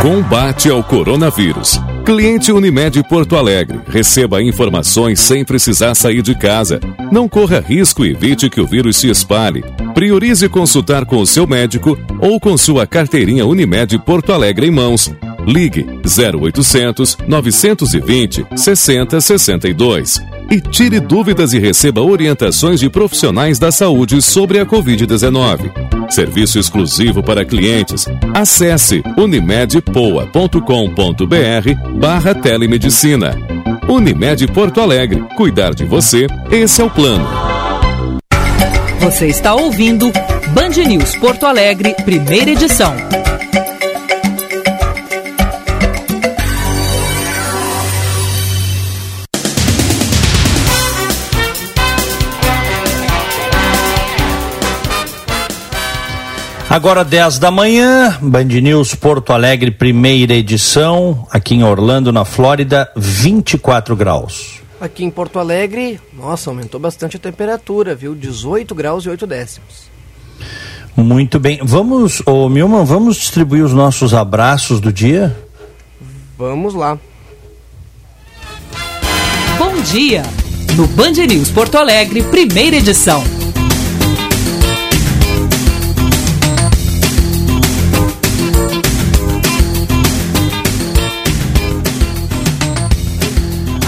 Combate ao coronavírus. Cliente Unimed Porto Alegre. Receba informações sem precisar sair de casa. Não corra risco e evite que o vírus se espalhe. Priorize consultar com o seu médico ou com sua carteirinha Unimed Porto Alegre em mãos. Ligue 0800 920 6062 e tire dúvidas e receba orientações de profissionais da saúde sobre a Covid-19. Serviço exclusivo para clientes. Acesse unimedpoa.com.br barra telemedicina. Unimed Porto Alegre. Cuidar de você, esse é o plano. Você está ouvindo Band News Porto Alegre, primeira edição. Agora 10 da manhã, Band News Porto Alegre, primeira edição, aqui em Orlando, na Flórida, 24 graus. Aqui em Porto Alegre, nossa, aumentou bastante a temperatura, viu? 18 graus e 8 décimos. Muito bem. Vamos, ô Milman, vamos distribuir os nossos abraços do dia? Vamos lá. Bom dia! No Band News Porto Alegre, primeira edição.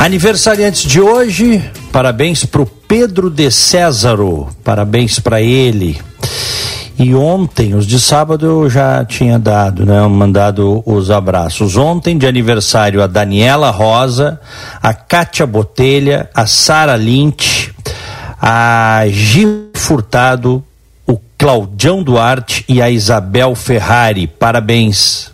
Aniversariantes de hoje, parabéns para o Pedro de Césaro, parabéns para ele. E ontem, os de sábado eu já tinha dado, né, mandado os abraços. Ontem de aniversário a Daniela Rosa, a Kátia Botelha, a Sara Lynch, a Gil Furtado, o Claudião Duarte e a Isabel Ferrari. Parabéns.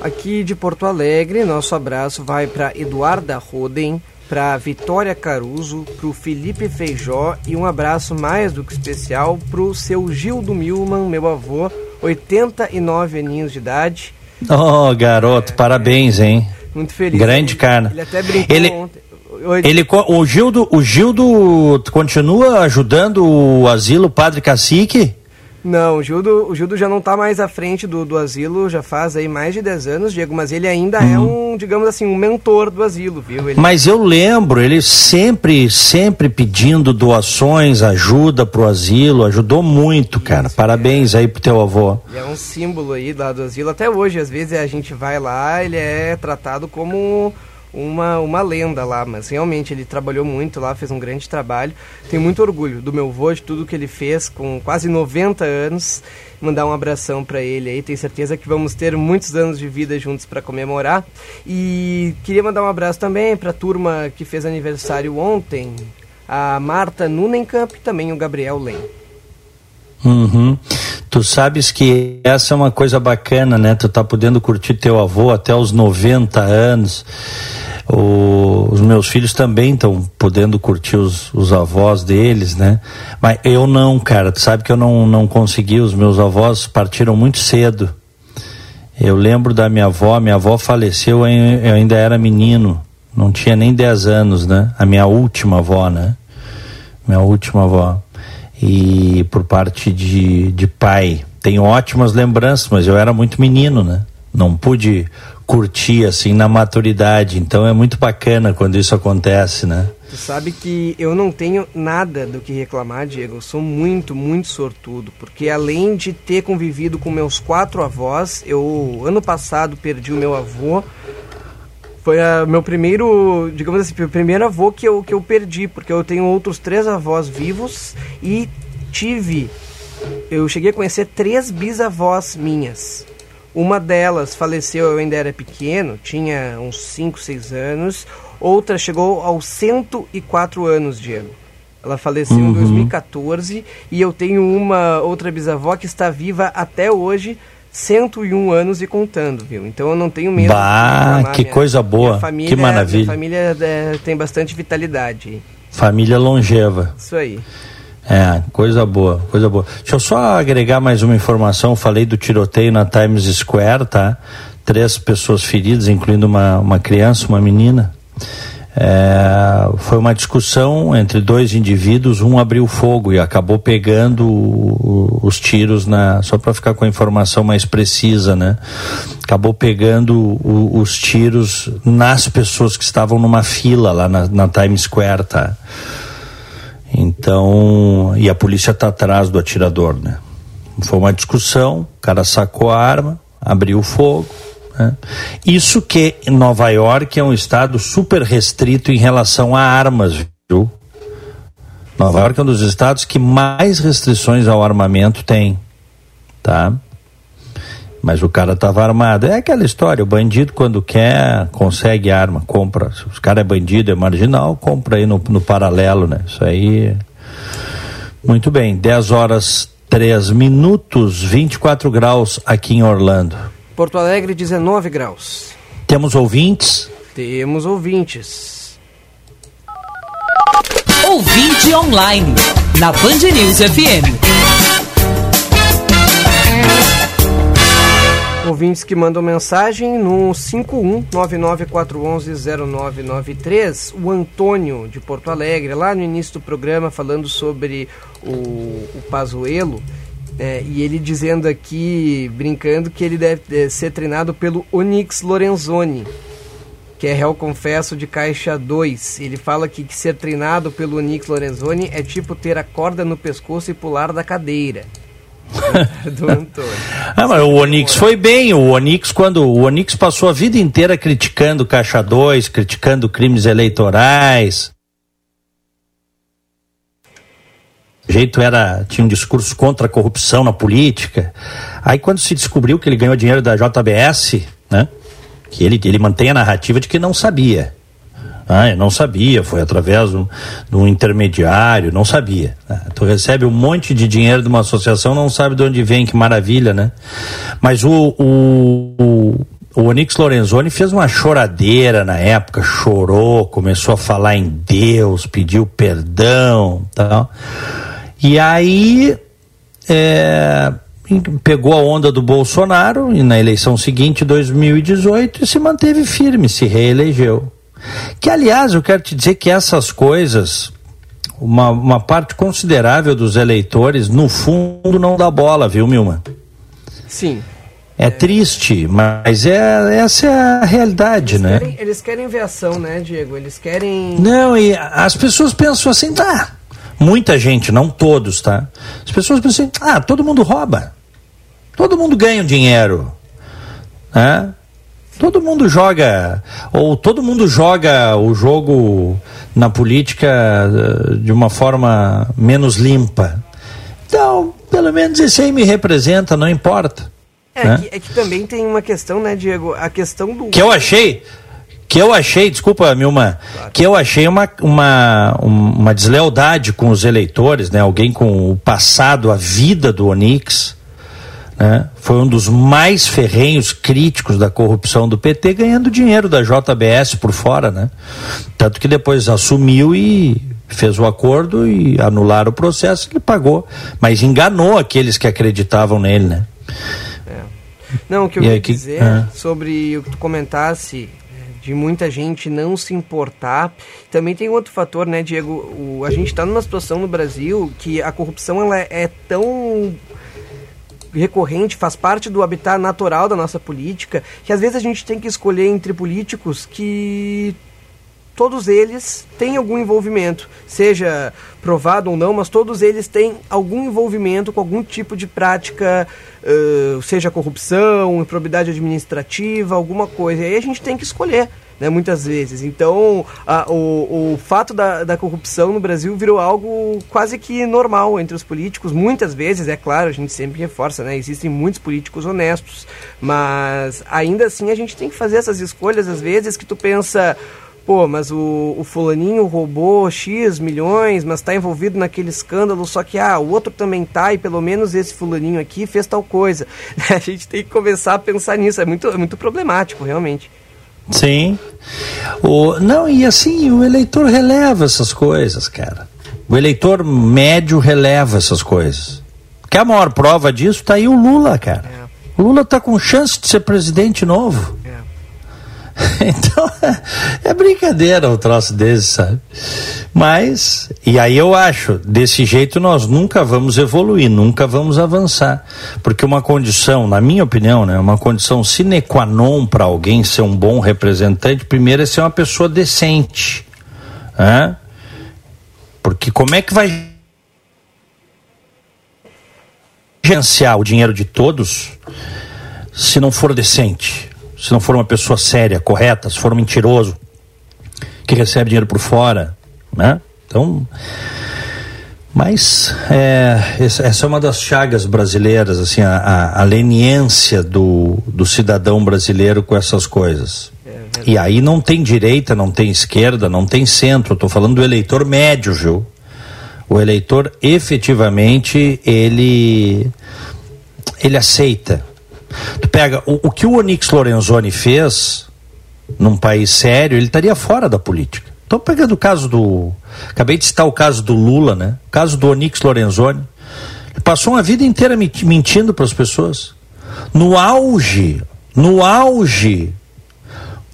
Aqui de Porto Alegre, nosso abraço vai para Eduarda Roden, para Vitória Caruso, para o Felipe Feijó e um abraço mais do que especial para o seu Gildo Milman, meu avô, 89 aninhos de idade. Oh, garoto, é, parabéns, hein? Muito feliz. Grande ele, cara. Ele até brincou ele... ontem. Ele, o Gildo, o Gildo continua ajudando o asilo Padre Cacique? Não, o Gildo, o Gildo já não está mais à frente do, do asilo, já faz aí mais de 10 anos, Diego, mas ele ainda é uhum. é um, digamos assim, um mentor do asilo, viu? Ele... Mas eu lembro, ele sempre, sempre pedindo doações, ajuda pro asilo, ajudou muito, cara. Isso, Parabéns é. aí pro teu avô. Ele é um símbolo aí lá do asilo, até hoje, às vezes a gente vai lá, ele é tratado como uma, uma lenda lá, mas realmente ele trabalhou muito lá, fez um grande trabalho. Tenho muito orgulho do meu avô, de tudo que ele fez com quase 90 anos. Mandar um abração para ele aí, tenho certeza que vamos ter muitos anos de vida juntos para comemorar. E queria mandar um abraço também para a turma que fez aniversário ontem, a Marta Nunenkamp e também o Gabriel Len. Uhum. Tu sabes que essa é uma coisa bacana, né? Tu tá podendo curtir teu avô até os 90 anos. O, os meus filhos também estão podendo curtir os, os avós deles, né? Mas eu não, cara. Tu sabe que eu não, não consegui. Os meus avós partiram muito cedo. Eu lembro da minha avó. Minha avó faleceu, eu ainda era menino. Não tinha nem 10 anos, né? A minha última avó, né? Minha última avó. E por parte de, de pai. Tenho ótimas lembranças, mas eu era muito menino, né? Não pude curtir assim na maturidade. Então é muito bacana quando isso acontece, né? Tu sabe que eu não tenho nada do que reclamar, Diego. Eu sou muito, muito sortudo, porque além de ter convivido com meus quatro avós, eu ano passado perdi o meu avô. Foi o meu primeiro, digamos assim, o primeiro avô que eu, que eu perdi, porque eu tenho outros três avós vivos e tive, eu cheguei a conhecer três bisavós minhas. Uma delas faleceu, eu ainda era pequeno, tinha uns 5, 6 anos. Outra chegou aos 104 anos, Diego. Ela faleceu uhum. em 2014 e eu tenho uma outra bisavó que está viva até hoje, 101 anos e contando, viu? Então eu não tenho medo. Bah, que minha, coisa boa, família, que maravilha. Minha família é, tem bastante vitalidade. Família longeva. Isso aí. É, coisa boa, coisa boa. Deixa eu só agregar mais uma informação. Falei do tiroteio na Times Square, tá? Três pessoas feridas, incluindo uma, uma criança, uma menina. É, foi uma discussão entre dois indivíduos, um abriu fogo e acabou pegando o, os tiros na, só para ficar com a informação mais precisa, né? Acabou pegando o, os tiros nas pessoas que estavam numa fila lá na, na Times Square, tá? Então, e a polícia está atrás do atirador, né? Foi uma discussão, o cara sacou a arma, abriu fogo. Né? Isso que Nova York é um estado super restrito em relação a armas, viu? Nova York é um dos estados que mais restrições ao armamento tem, tá? Mas o cara estava armado. É aquela história, o bandido quando quer, consegue arma, compra. Se os cara é bandido, é marginal, compra aí no, no paralelo, né? Isso aí. Muito bem, 10 horas 3 minutos, 24 graus aqui em Orlando. Porto Alegre, 19 graus. Temos ouvintes? Temos ouvintes. Ouvinte online, na Band News FM. Ouvintes que mandam mensagem no 51994110993, o Antônio de Porto Alegre, lá no início do programa, falando sobre o, o Pazuelo, é, e ele dizendo aqui, brincando, que ele deve é, ser treinado pelo Onyx Lorenzoni, que é réu confesso de Caixa 2. Ele fala que, que ser treinado pelo Onyx Lorenzoni é tipo ter a corda no pescoço e pular da cadeira. do Antônio. ah, mas o Onix foi bem. O Onix, quando o Onix passou a vida inteira criticando Caixa 2, criticando crimes eleitorais. O jeito era tinha um discurso contra a corrupção na política. Aí quando se descobriu que ele ganhou dinheiro da JBS, né? Que ele ele mantém a narrativa de que não sabia. Ah, não sabia, foi através de um, de um intermediário, não sabia. Ah, tu recebe um monte de dinheiro de uma associação, não sabe de onde vem, que maravilha, né? Mas o, o, o, o Onyx Lorenzoni fez uma choradeira na época, chorou, começou a falar em Deus, pediu perdão tal. E aí é, pegou a onda do Bolsonaro e na eleição seguinte, 2018, e se manteve firme, se reelegeu. Que, aliás, eu quero te dizer que essas coisas, uma, uma parte considerável dos eleitores, no fundo, não dá bola, viu, Milman? Sim. É, é, triste, mas é, essa é a realidade, eles né? Querem, eles querem ver ação, né, Diego? Eles querem. Não, e as pessoas pensam assim, tá. Muita gente, não todos, tá? As pessoas pensam assim, ah, todo mundo rouba. Todo mundo ganha dinheiro. Né? Todo mundo joga, ou todo mundo joga o jogo na política eh, de uma forma menos limpa. Então, pelo menos esse aí me representa, não importa. É, né? que, é que também tem uma questão, né, Diego? A questão do. Que eu achei, que eu achei, desculpa, Milma, claro. que eu achei uma, uma, uma deslealdade com os eleitores, né? Alguém com o passado, a vida do Onix, né? Foi um dos mais ferrenhos críticos da corrupção do PT, ganhando dinheiro da JBS por fora, né? Tanto que depois assumiu e fez o acordo e anularam o processo e pagou, mas enganou aqueles que acreditavam nele, né? É. Não, o que eu ia dizer é. sobre o que tu comentasse de muita gente não se importar. Também tem outro fator, né, Diego? O, a gente está numa situação no Brasil que a corrupção ela é tão recorrente, faz parte do habitat natural da nossa política, que às vezes a gente tem que escolher entre políticos que todos eles têm algum envolvimento, seja provado ou não, mas todos eles têm algum envolvimento com algum tipo de prática, uh, seja corrupção, improbidade administrativa, alguma coisa. E aí a gente tem que escolher né, muitas vezes. Então, a, o, o fato da, da corrupção no Brasil virou algo quase que normal entre os políticos. Muitas vezes, é claro, a gente sempre reforça, né, existem muitos políticos honestos, mas ainda assim a gente tem que fazer essas escolhas, às vezes, que tu pensa pô, mas o, o fulaninho roubou X milhões, mas está envolvido naquele escândalo, só que, ah, o outro também tá e pelo menos esse fulaninho aqui fez tal coisa. A gente tem que começar a pensar nisso, é muito, é muito problemático, realmente. Sim. O, não, e assim, o eleitor releva essas coisas, cara. O eleitor médio releva essas coisas. Que a maior prova disso tá aí o Lula, cara. É. O Lula tá com chance de ser presidente novo. Então, é brincadeira o troço desse, sabe? Mas, e aí eu acho, desse jeito nós nunca vamos evoluir, nunca vamos avançar. Porque uma condição, na minha opinião, né, uma condição sine qua non para alguém ser um bom representante, primeiro é ser uma pessoa decente. Né? Porque como é que vai gerenciar o dinheiro de todos se não for decente? Se não for uma pessoa séria, correta, se for um mentiroso, que recebe dinheiro por fora, né? Então, mas é, essa é uma das chagas brasileiras, assim, a, a, a leniência do, do cidadão brasileiro com essas coisas. E aí não tem direita, não tem esquerda, não tem centro. Estou falando do eleitor médio, Gil. O eleitor efetivamente ele ele aceita Tu pega o, o que o Onyx Lorenzoni fez num país sério, ele estaria fora da política. Estou pegando o caso do. Acabei de citar o caso do Lula, né? O caso do Onyx Lorenzoni. Ele passou uma vida inteira mentindo para as pessoas. No auge, no auge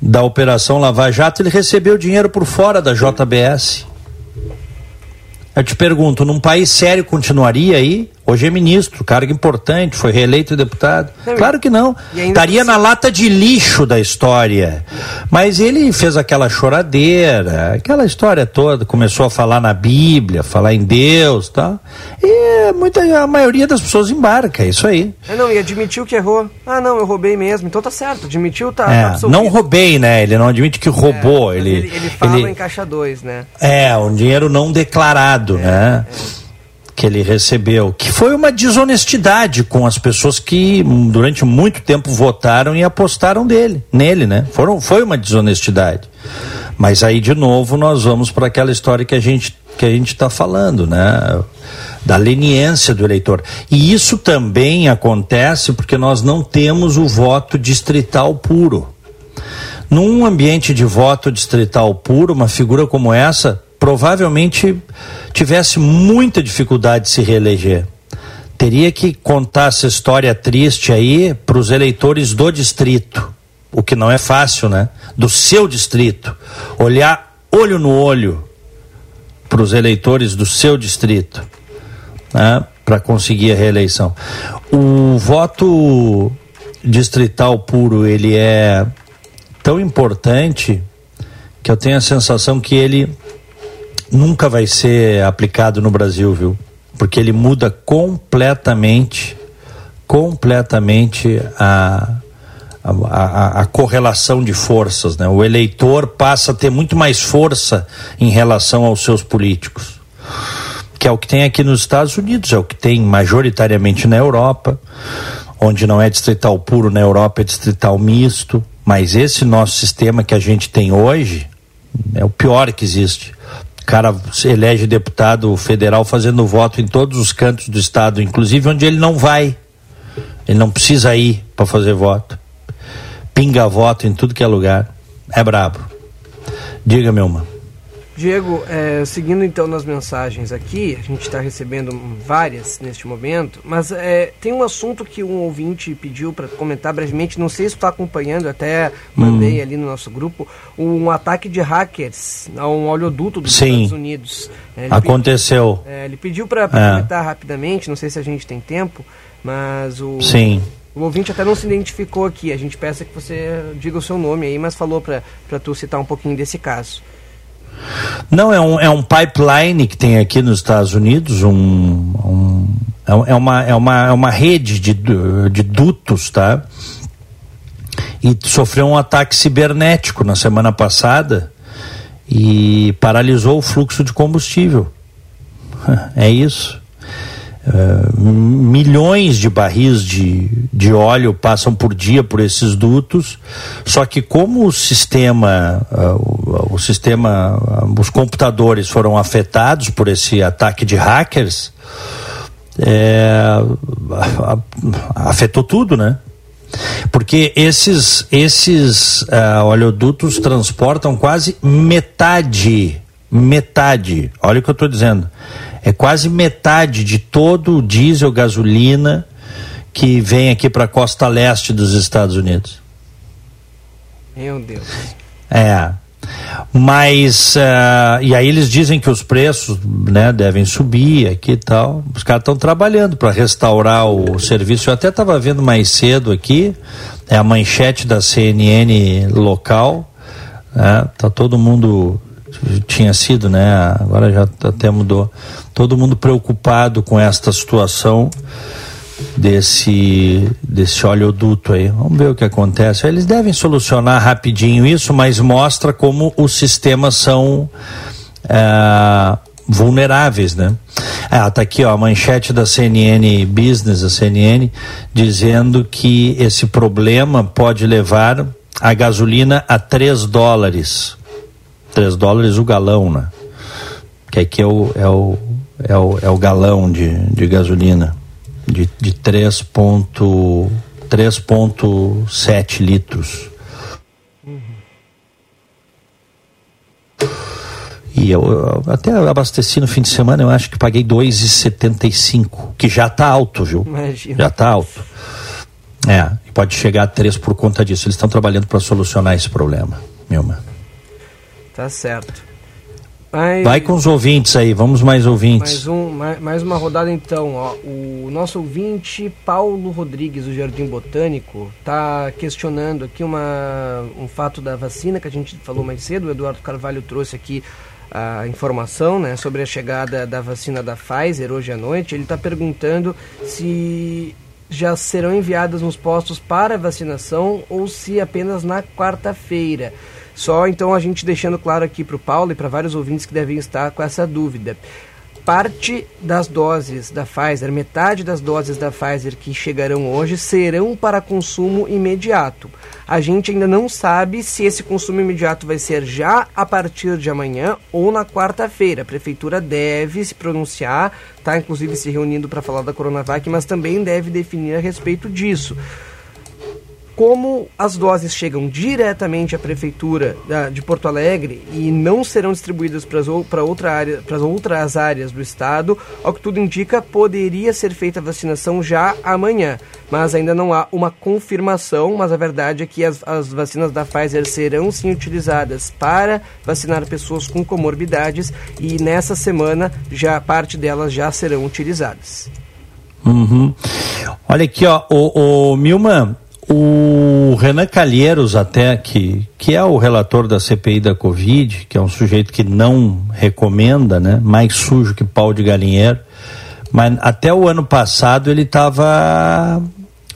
da Operação Lava Jato, ele recebeu dinheiro por fora da JBS. Eu te pergunto, num país sério continuaria aí? Hoje é ministro, cargo importante, foi reeleito deputado. Claro que não. Estaria na lata de lixo da história. Mas ele fez aquela choradeira, aquela história toda, começou a falar na Bíblia, falar em Deus, tá? E muita, a maioria das pessoas embarca, é isso aí. É, não, e admitiu que errou. Ah, não, eu roubei mesmo. Então tá certo, admitiu, tá, é, tá Não roubei, né? Ele não admite que roubou. É, ele, ele, ele fala ele, em caixa 2, né? É, um dinheiro não declarado, é, né? É que ele recebeu, que foi uma desonestidade com as pessoas que durante muito tempo votaram e apostaram dele, nele, né? Foram, foi uma desonestidade. Mas aí de novo nós vamos para aquela história que a gente que a gente está falando, né? Da leniência do eleitor. E isso também acontece porque nós não temos o voto distrital puro. Num ambiente de voto distrital puro, uma figura como essa provavelmente tivesse muita dificuldade de se reeleger. Teria que contar essa história triste aí para os eleitores do distrito, o que não é fácil, né? Do seu distrito. Olhar olho no olho para os eleitores do seu distrito, né? Para conseguir a reeleição. O voto distrital puro, ele é tão importante que eu tenho a sensação que ele nunca vai ser aplicado no Brasil, viu? Porque ele muda completamente, completamente a, a, a, a, correlação de forças. Né? O eleitor passa a ter muito mais força em relação aos seus políticos, que é o que tem aqui nos Estados Unidos, é o que tem majoritariamente na Europa, onde não é distrital puro, na Europa é distrital misto. Mas esse nosso sistema que a gente tem hoje é o pior que existe. Cara se elege deputado federal fazendo voto em todos os cantos do estado, inclusive onde ele não vai. Ele não precisa ir para fazer voto. Pinga voto em tudo que é lugar. É brabo. Diga, meu irmão. Diego, é, seguindo então nas mensagens aqui, a gente está recebendo várias neste momento, mas é, tem um assunto que um ouvinte pediu para comentar brevemente, não sei se está acompanhando, até mandei Hum. ali no nosso grupo, um ataque de hackers a um oleoduto dos Sim. Estados Unidos. É, Aconteceu. pedi- é, ele pediu para É. comentar rapidamente, não sei se a gente tem tempo, mas o... Sim. O ouvinte até não se identificou aqui, a gente peça que você diga o seu nome aí, mas falou para tu citar um pouquinho desse caso. Não, é um, é um pipeline que tem aqui nos Estados Unidos, um, um- é é, uma, é, uma, é uma rede de, de dutos, tá? E sofreu um ataque cibernético na semana passada e paralisou o fluxo de combustível. É isso. Uh, milhões de barris de, de óleo passam por dia por esses dutos, só que como o sistema, uh, o, o sistema, uh, os computadores foram afetados por esse ataque de hackers, é, afetou tudo, né? Porque esses, esses oleodutos transportam quase metade, metade, olha o que eu estou dizendo, é quase metade de todo o diesel, gasolina que vem aqui para a costa leste dos Estados Unidos. Meu Deus. É. Mas, ah, e aí eles dizem que os preços né, devem subir aqui e tal. Os caras estão trabalhando para restaurar o serviço. Eu até estava vendo mais cedo aqui, é a manchete da CNN local. Né, tá todo mundo, tinha sido, né? Agora já até mudou. Todo mundo preocupado com esta situação desse desse oleoduto aí. Vamos ver o que acontece. Eles devem solucionar rapidinho isso, mas mostra como os sistemas são ah, vulneráveis, né? Ah, tá aqui ó, a manchete da CNN Business, a CNN, dizendo que esse problema pode levar a gasolina a 3 dólares. 3 dólares o galão, né? Que aqui é o, é o, é o, é o galão de, de gasolina de, de 3 ponto- 3,7 litros. E eu, eu até abasteci no fim de semana, eu acho que paguei 2,75, que já está alto, viu? Imagina. Já está alto. É, e pode chegar a 3 por conta disso. Eles estão trabalhando para solucionar esse problema, Milma. Tá certo. Mas- Vai com os ouvintes aí, vamos mais ouvintes. Mais, um, mais, mais uma rodada então. Ó. O nosso ouvinte Paulo Rodrigues, do Jardim Botânico, está questionando aqui uma, um fato da vacina que a gente falou mais cedo. O Eduardo Carvalho trouxe aqui a informação né, sobre a chegada da vacina da Pfizer hoje à noite. Ele está perguntando se já serão enviadas nos postos para vacinação ou se apenas na quarta-feira. Só então a gente deixando claro aqui para o Paulo e para vários ouvintes que devem estar com essa dúvida. Parte das doses da Pfizer, metade das doses da Pfizer que chegarão hoje serão para consumo imediato. A gente ainda não sabe se esse consumo imediato vai ser já a partir de amanhã ou na quarta-feira. A prefeitura deve se pronunciar, está inclusive se reunindo para falar da Coronavac, mas também deve definir a respeito disso como as doses chegam diretamente à prefeitura de Porto Alegre e não serão distribuídas para outra área, para outras áreas do estado, ao que tudo indica, poderia ser feita a vacinação já amanhã. Mas ainda não há uma confirmação, mas a verdade é que as, as vacinas da Pfizer serão sim utilizadas para vacinar pessoas com comorbidades e nessa semana já parte delas já serão utilizadas. Uhum. Olha aqui, ó, o, o Milman, o Renan Calheiros até, que, que é o relator da CPI da Covid, que é um sujeito que não recomenda, né, mais sujo que pau de galinheiro, mas até o ano passado ele estava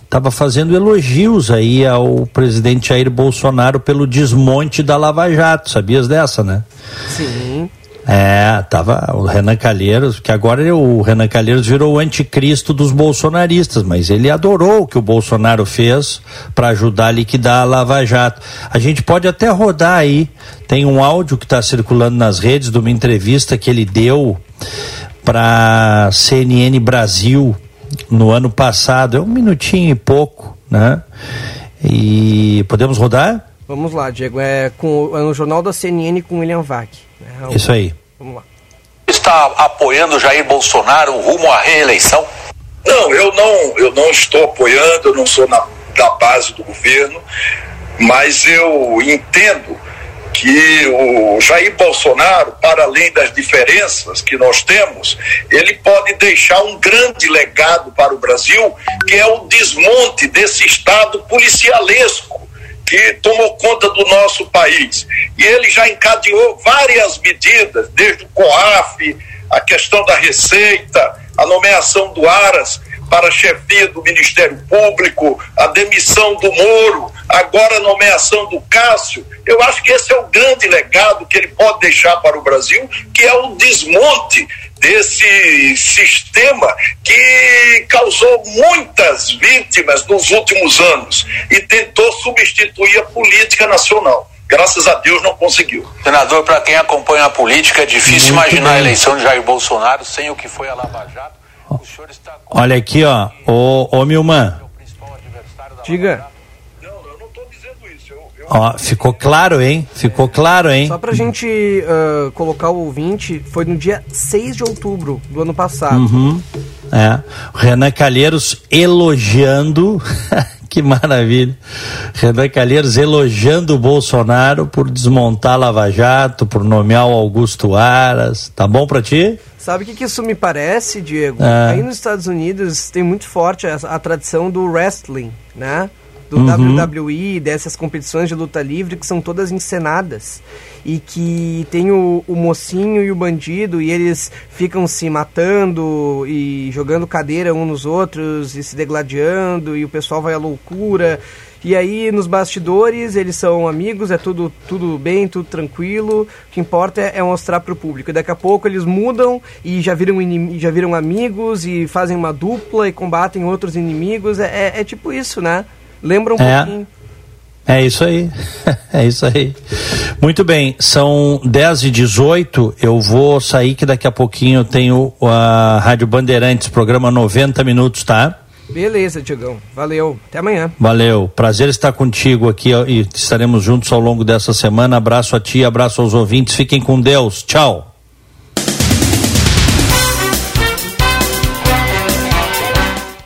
tava fazendo elogios aí ao presidente Jair Bolsonaro pelo desmonte da Lava Jato, sabias dessa, né? Sim. É, tava o Renan Calheiros, que agora o Renan Calheiros virou o anticristo dos bolsonaristas, mas ele adorou o que o Bolsonaro fez para ajudar a liquidar a Lava Jato. A gente pode até rodar aí, tem um áudio que está circulando nas redes de uma entrevista que ele deu para CNN Brasil no ano passado, é um minutinho e pouco, né? E podemos rodar? Vamos lá, Diego. É, com, é no jornal da CNN com William Vac. É, Isso aí. Vamos lá. Está apoiando Jair Bolsonaro rumo à reeleição? Não, eu não, eu não estou apoiando, eu não sou na, da base do governo, mas eu entendo que o Jair Bolsonaro, para além das diferenças que nós temos, ele pode deixar um grande legado para o Brasil, que é o desmonte desse Estado policialesco que tomou conta do nosso país. E ele já encadeou várias medidas, desde o COAF, a questão da Receita, a nomeação do Aras para chefia do Ministério Público, a demissão do Moro, agora a nomeação do Cássio. Eu acho que esse é o grande legado que ele pode deixar para o Brasil, que é o desmonte desse sistema que causou muitas vítimas nos últimos anos e tentou substituir a política nacional. Graças a Deus não conseguiu. Senador, para quem acompanha a política, é difícil Muito imaginar bem. a eleição de Jair Bolsonaro sem o que foi a Lava Jato. Está... Olha aqui, ó, ô, ô Milman. Diga. Ó, ficou claro, hein? Ficou claro, hein? Só pra gente uh, colocar o ouvinte, foi no dia 6 de outubro do ano passado. Uhum. É. Renan Calheiros elogiando. que maravilha. Renan Calheiros elogiando o Bolsonaro por desmontar Lava Jato, por nomear o Augusto Aras. Tá bom pra ti? Sabe o que, que isso me parece, Diego? É. Aí nos Estados Unidos tem muito forte a, a tradição do wrestling, né? Do uhum. WWE, dessas competições de luta livre que são todas encenadas e que tem o, o, mocinho e o bandido e eles ficam se matando e jogando cadeira uns nos outros e se degladiando e o pessoal vai à loucura. E aí nos bastidores eles são amigos, é tudo, tudo bem, tudo tranquilo. O que importa é, é mostrar para o público. E daqui a pouco eles mudam e já viram, já viram amigos e fazem uma dupla e combatem outros inimigos. É, é, é tipo isso, né? Lembra um é. pouquinho. É isso aí, é isso aí. Muito bem, são 10 e 18 eu vou sair que daqui a pouquinho eu tenho a Rádio Bandeirantes, programa 90 minutos, tá? Beleza, Tiagão. Valeu. Até amanhã. Valeu. Prazer estar contigo aqui e estaremos juntos ao longo dessa semana. Abraço a ti, abraço aos ouvintes. Fiquem com Deus. Tchau.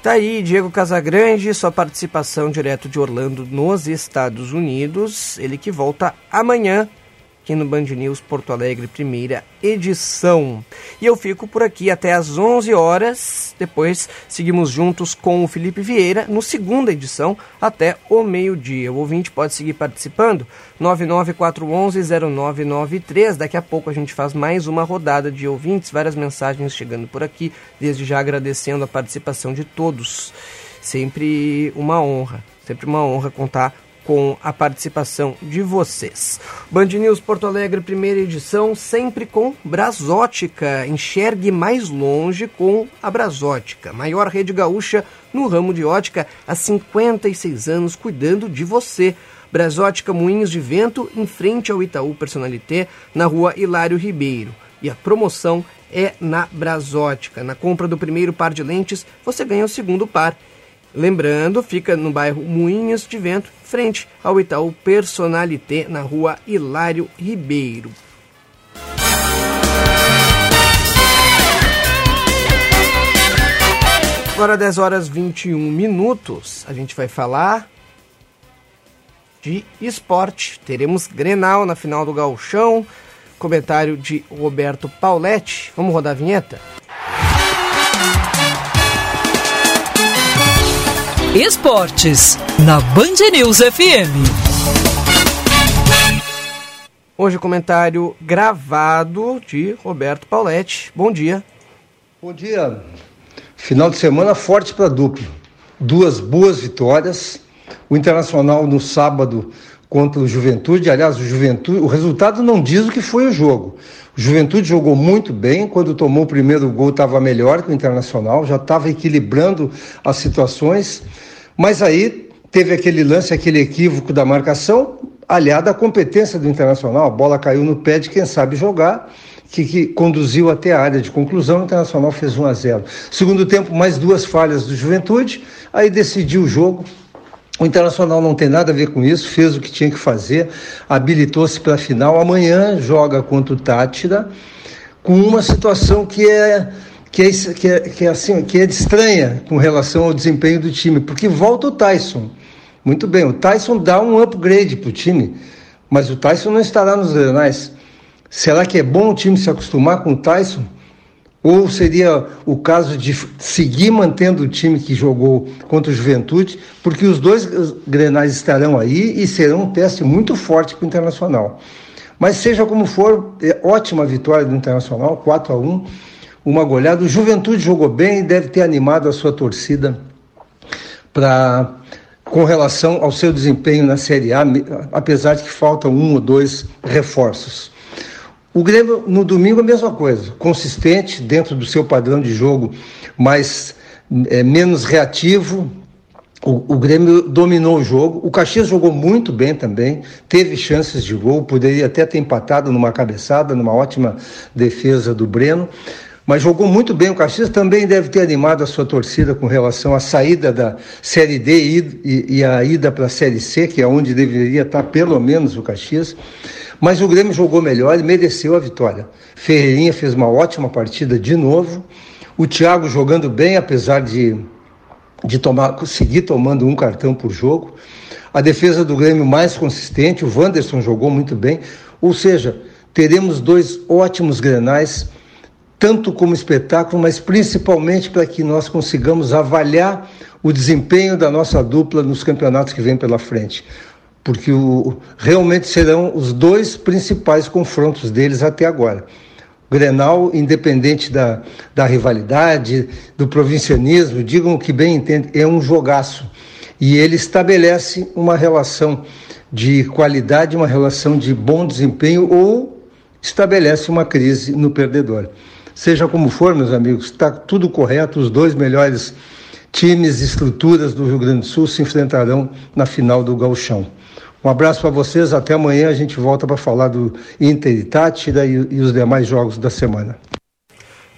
Tá aí Diego Casagrande, sua participação direto de Orlando nos Estados Unidos. Ele que volta amanhã aqui no Band News Porto Alegre, primeira edição. E eu fico por aqui até às 11 horas. Depois seguimos juntos com o Felipe Vieira no segunda edição até o meio-dia. O ouvinte pode seguir participando 994110993. Daqui a pouco a gente faz mais uma rodada de ouvintes, várias mensagens chegando por aqui, desde já agradecendo a participação de todos. Sempre uma honra, sempre uma honra contar com a participação de vocês. Band News Porto Alegre, primeira edição, sempre com Brasótica. Enxergue mais longe com a Brasótica, maior rede gaúcha no ramo de ótica há 56 anos, cuidando de você. Brasótica Moinhos de Vento, em frente ao Itaú Personalité, na rua Hilário Ribeiro. E a promoção é na Brasótica. Na compra do primeiro par de lentes, você ganha o segundo par. Lembrando, fica no bairro Moinhos de Vento, frente ao Itaú Personalité, na rua Hilário Ribeiro. Agora 10 horas 21 minutos, a gente vai falar de esporte. Teremos Grenal na final do Gauchão. Comentário de Roberto Pauletti. Vamos rodar a vinheta? Esportes, na Band News FM. Hoje comentário gravado de Roberto Pauletti. Bom dia. Bom dia. Final de semana forte para duplo. Duas boas vitórias. O Internacional no sábado contra o Juventude. Aliás, o Juventude, o resultado não diz o que foi o jogo. O Juventude jogou muito bem, quando tomou o primeiro gol estava melhor que o Internacional, já estava equilibrando as situações, mas aí teve aquele lance, aquele equívoco da marcação, aliado à competência do Internacional, a bola caiu no pé de quem sabe jogar, que, que, conduziu até a área de conclusão, o Internacional fez 1 a 0. Segundo tempo, mais duas falhas do Juventude, aí decidiu o jogo, o Internacional não tem nada a ver com isso, fez o que tinha que fazer, habilitou-se para a final. Amanhã joga contra o Tátira, com uma situação que é, que é, que é, que é assim, que é estranha com relação ao desempenho do time, porque volta o Tyson. Muito bem, o Tyson dá um upgrade para o time, mas o Tyson não estará nos grenais. Será que é bom o time se acostumar com o Tyson? Ou seria o caso de seguir mantendo o time que jogou contra o Juventude, porque os dois grenais estarão aí e serão um teste muito forte para o Internacional. Mas seja como for, é ótima vitória do Internacional, 4 a 1 uma goleada. O Juventude jogou bem e deve ter animado a sua torcida para com relação ao seu desempenho na Série A, apesar de que faltam um ou dois reforços. O Grêmio no domingo a mesma coisa, consistente dentro do seu padrão de jogo, mas é, menos reativo. O, o, Grêmio dominou o jogo. O Caxias jogou muito bem também, teve chances de gol, poderia até ter empatado numa cabeçada, numa ótima defesa do Breno. Mas jogou muito bem o Caxias, também deve ter animado a sua torcida com relação à saída da Série D e, e, e a ida para a Série C, que é onde deveria estar pelo menos o Caxias. Mas o Grêmio jogou melhor e mereceu a vitória. Ferreirinha fez uma ótima partida de novo. O Thiago jogando bem, apesar de, de tomar, seguir tomando um cartão por jogo. A defesa do Grêmio mais consistente, o Wanderson jogou muito bem. Ou seja, teremos dois ótimos grenais, tanto como espetáculo, mas principalmente para que nós consigamos avaliar o desempenho da nossa dupla nos campeonatos que vem pela frente porque o, realmente serão os dois principais confrontos deles até agora. O Grenal, independente da, da rivalidade, do provincianismo, digam o que bem entendem, é um jogaço. E ele estabelece uma relação de qualidade, uma relação de bom desempenho ou estabelece uma crise no perdedor. Seja como for, meus amigos, está tudo correto, os dois melhores times e estruturas do Rio Grande do Sul se enfrentarão na final do Gauchão. Um abraço para vocês, até amanhã a gente volta para falar do Inter e Tátira e, e os demais jogos da semana.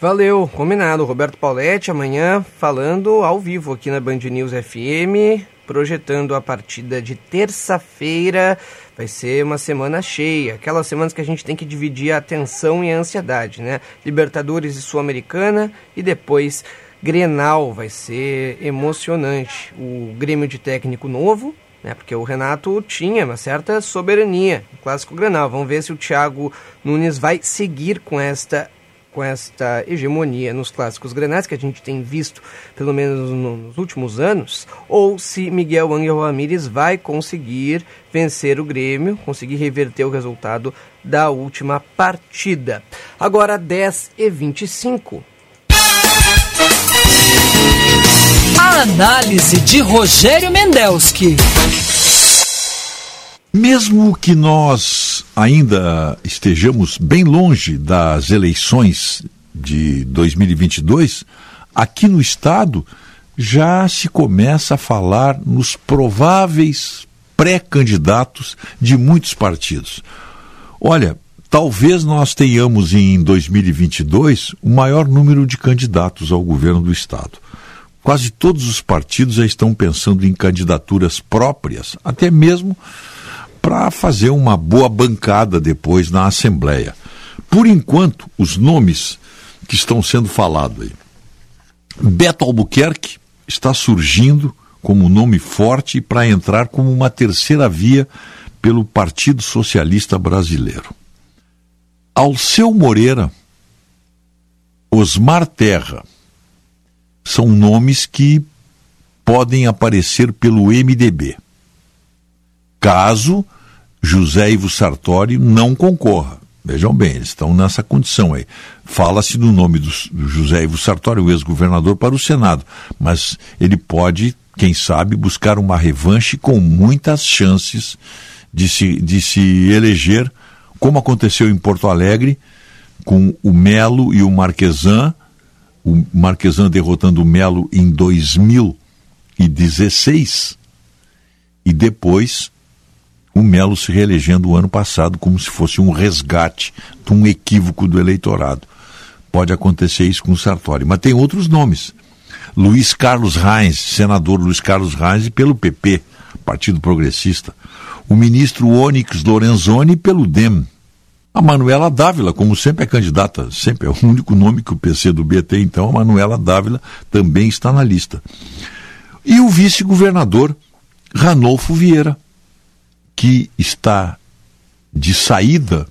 Valeu, combinado. Roberto Pauletti amanhã falando ao vivo aqui na Band News FM, projetando a partida de terça-feira. Vai ser uma semana cheia, aquelas semanas que a gente tem que dividir a atenção e a ansiedade, né? Libertadores e Sul-Americana e depois Grenal, vai ser emocionante. O Grêmio de técnico novo, né? Porque o Renato tinha uma certa soberania no clássico Grenal. Vamos ver se o Thiago Nunes vai seguir com esta com esta hegemonia nos clássicos grenais que a gente tem visto pelo menos nos últimos anos, ou se Miguel Angel Ramírez vai conseguir vencer o Grêmio, conseguir reverter o resultado da última partida. Agora 10 e 25. A análise de Rogério Mendelski. Mesmo que nós ainda estejamos bem longe das eleições de 2022, aqui no Estado já se começa a falar nos prováveis pré-candidatos de muitos partidos. Olha, talvez nós tenhamos em 2022 o maior número de candidatos ao governo do Estado. Quase todos os partidos já estão pensando em candidaturas próprias, até mesmo para fazer uma boa bancada depois na Assembleia. Por enquanto, os nomes que estão sendo falados aí. Beto Albuquerque está surgindo como nome forte para entrar como uma terceira via pelo Partido Socialista Brasileiro. Alceu Moreira, Osmar Terra, são nomes que podem aparecer pelo MDB. Caso José Ivo Sartori não concorra. Vejam bem, eles estão nessa condição aí. Fala-se do nome do, José Ivo Sartori, o ex-governador, para o Senado, mas ele pode, quem sabe, buscar uma revanche com muitas chances de se, de se eleger, como aconteceu em Porto Alegre, com o Melo e o Marquesan, o Marquesan derrotando o Melo em 2016, e depois o Melo se reelegendo o ano passado como se fosse um resgate de um equívoco do eleitorado. Pode acontecer isso com o Sartori, mas tem outros nomes. Luiz Carlos Reis, senador Luiz Carlos Reis, pelo PP, Partido Progressista. O ministro Onyx Lorenzoni pelo DEM. A Manuela Dávila, como sempre é candidata, sempre é o único nome que o PC do B tem, então a Manuela Dávila também está na lista. E o vice-governador Ranolfo Vieira, que está de saída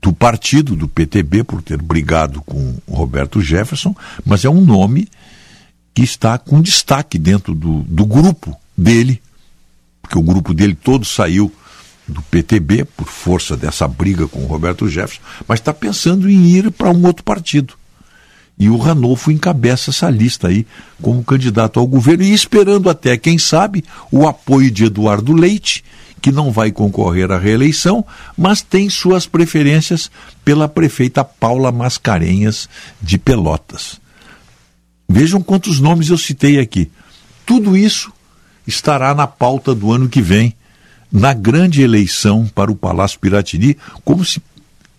do partido, do PTB, por ter brigado com Roberto Jefferson, mas é um nome que está com destaque dentro do, do grupo dele, porque o grupo dele todo saiu do PTB por força dessa briga com Roberto Jefferson, mas está pensando em ir para um outro partido. E o Ranolfo encabeça essa lista aí como candidato ao governo e esperando até, quem sabe, o apoio de Eduardo Leite, que não vai concorrer à reeleição, mas tem suas preferências pela prefeita Paula Mascarenhas de Pelotas. Vejam quantos nomes eu citei aqui. Tudo isso estará na pauta do ano que vem, na grande eleição para o Palácio Piratini, como se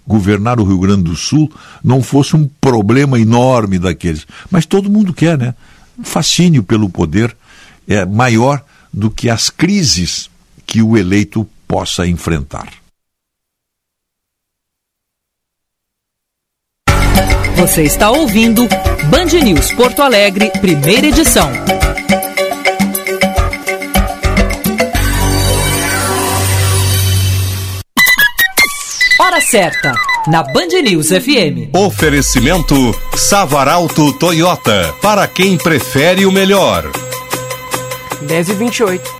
governar o Rio Grande do Sul não fosse um problema enorme daqueles. Mas todo mundo quer, né? O fascínio pelo poder é maior do que as crises que o eleito possa enfrentar. Você está ouvindo Band News Porto Alegre, primeira edição. Hora certa, na Band News FM. Oferecimento Savaralto Toyota, para quem prefere o melhor. 10 e 28.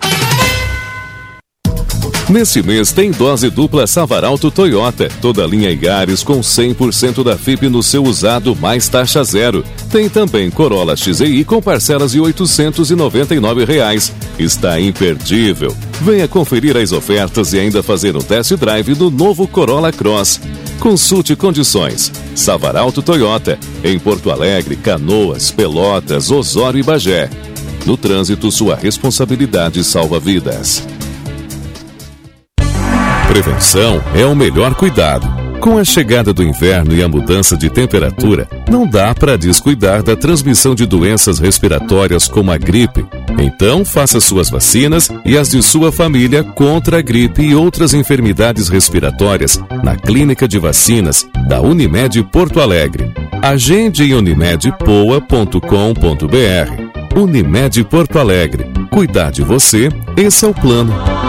Nesse mês tem dose dupla Savaralto Toyota. Toda linha Igares com 100% da FIP no seu usado mais taxa zero. Tem também Corolla XEI com parcelas de 899 reais. Está imperdível. Venha conferir as ofertas e ainda fazer um test drive do novo Corolla Cross. Consulte condições. Savaralto Toyota, em Porto Alegre, Canoas, Pelotas, Osório e Bagé. No trânsito, sua responsabilidade salva vidas. Prevenção é o melhor cuidado. Com a chegada do inverno e a mudança de temperatura, não dá para descuidar da transmissão de doenças respiratórias como a gripe. Então, faça suas vacinas e as de sua família contra a gripe e outras enfermidades respiratórias na Clínica de Vacinas da Unimed Porto Alegre. Agende em unimedpoa.com.br. Unimed Porto Alegre. Cuidar de você, esse é o plano.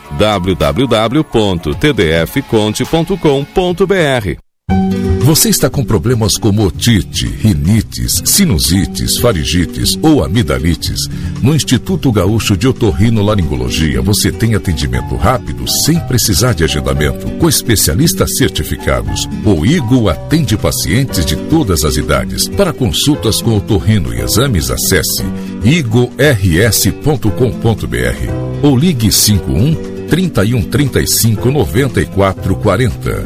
www.tdfconte.com.br. Você está com problemas como otite, rinites, sinusites, faringites ou amidalites? No Instituto Gaúcho de Otorrino-Laringologia você tem atendimento rápido sem precisar de agendamento, com especialistas certificados. O IGO atende pacientes de todas as idades. Para consultas com otorrino e exames, acesse igors.com.br ou ligue 51 31 35 94 40.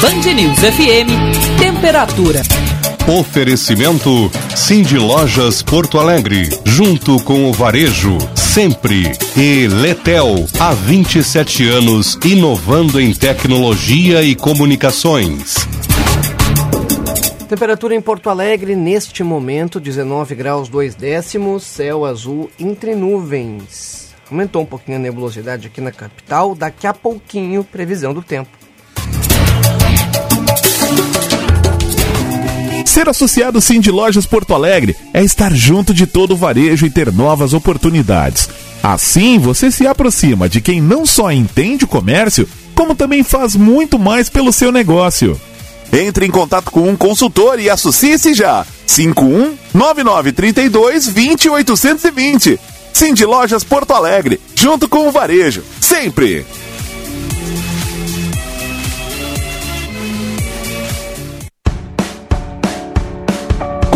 Band News FM, temperatura. Oferecimento Cindy Lojas Porto Alegre, junto com o Varejo, sempre. E Letel, há 27 anos, inovando em tecnologia e comunicações. Temperatura em Porto Alegre neste momento, 19 graus 2 décimos, céu azul entre nuvens. Aumentou um pouquinho a nebulosidade aqui na capital, daqui a pouquinho previsão do tempo. Ser associado Sim de Lojas Porto Alegre é estar junto de todo o varejo e ter novas oportunidades. Assim, você se aproxima de quem não só entende o comércio, como também faz muito mais pelo seu negócio. Entre em contato com um consultor e associe-se já. 51 9932 20820. Sim de Lojas Porto Alegre, junto com o varejo, sempre.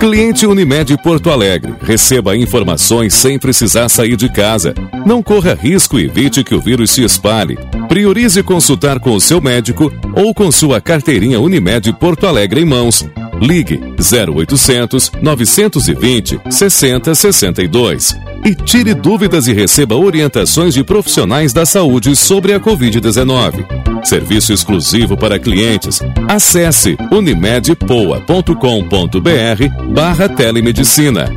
Cliente Unimed Porto Alegre. Receba informações sem precisar sair de casa. Não corra risco e evite que o vírus se espalhe. Priorize consultar com o seu médico ou com sua carteirinha Unimed Porto Alegre em mãos. Ligue 0800 920 6062 e tire dúvidas e receba orientações de profissionais da saúde sobre a Covid-19. Serviço exclusivo para clientes. Acesse unimedpoa.com.br barra telemedicina.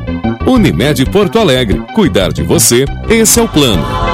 Unimed Porto Alegre. Cuidar de você, esse é o plano.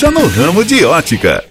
no ramo de ótica.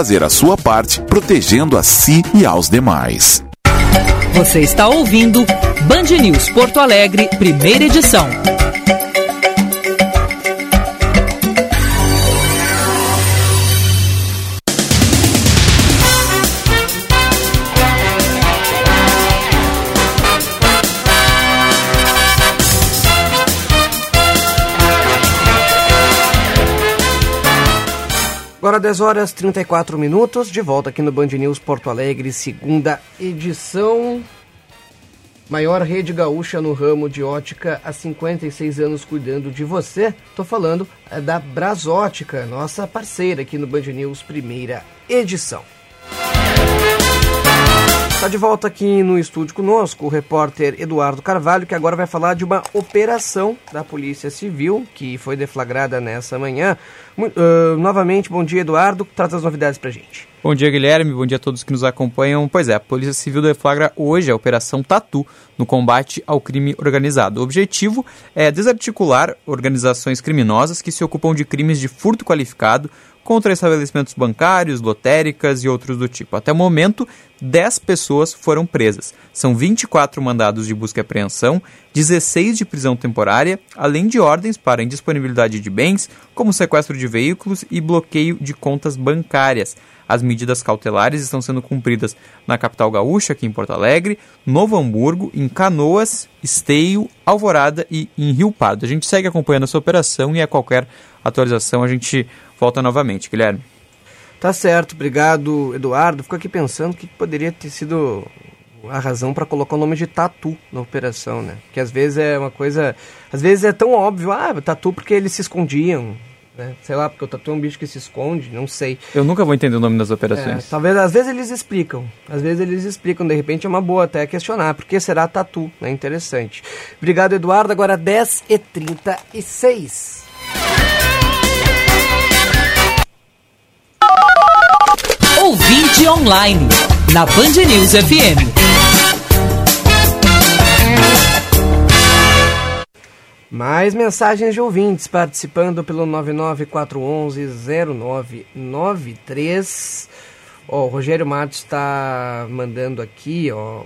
a sua parte protegendo a si e aos demais. Você está ouvindo Band News Porto Alegre, primeira edição. Agora 10 horas 34 minutos, de volta aqui no Band News Porto Alegre, segunda edição. Maior rede gaúcha no ramo de ótica há 56 anos cuidando de você. Tô falando é, da Brasótica, nossa parceira aqui no Band News, primeira edição. Está de volta aqui no estúdio conosco o repórter Eduardo Carvalho, que agora vai falar de uma operação da Polícia Civil que foi deflagrada nessa manhã. Uh, novamente, bom dia, Eduardo. Traz as novidades para gente. Bom dia, Guilherme. Bom dia a todos que nos acompanham. Pois é, a Polícia Civil deflagra hoje a Operação Tatu no combate ao crime organizado. O objetivo é desarticular organizações criminosas que se ocupam de crimes de furto qualificado, contra estabelecimentos bancários, lotéricas e outros do tipo. Até o momento, 10 pessoas foram presas. São 24 mandados de busca e apreensão, 16 de prisão temporária, além de ordens para indisponibilidade de bens, como sequestro de veículos e bloqueio de contas bancárias. As medidas cautelares estão sendo cumpridas na capital gaúcha, aqui em Porto Alegre, Novo Hamburgo, em Canoas, Esteio, Alvorada e em Rio Pardo. A gente segue acompanhando essa operação e a qualquer atualização a gente volta novamente. Guilherme. Tá certo, obrigado, Eduardo. Fico aqui pensando que poderia ter sido a razão para colocar o nome de tatu na operação, né? Que às vezes é uma coisa. Às vezes é tão óbvio, ah, tatu porque eles se escondiam. Né? Sei lá, porque o tatu é um bicho que se esconde, não sei. Eu nunca vou entender o nome das operações. É, talvez, às vezes eles explicam. Às vezes eles explicam, de repente é uma boa até questionar. Por que será tatu? É né? interessante. Obrigado, Eduardo. Agora 10h36. Ouvinte online, na Band News FM. Mais mensagens de ouvintes participando pelo 99411-0993. Ó, o Rogério Matos está mandando aqui, ó,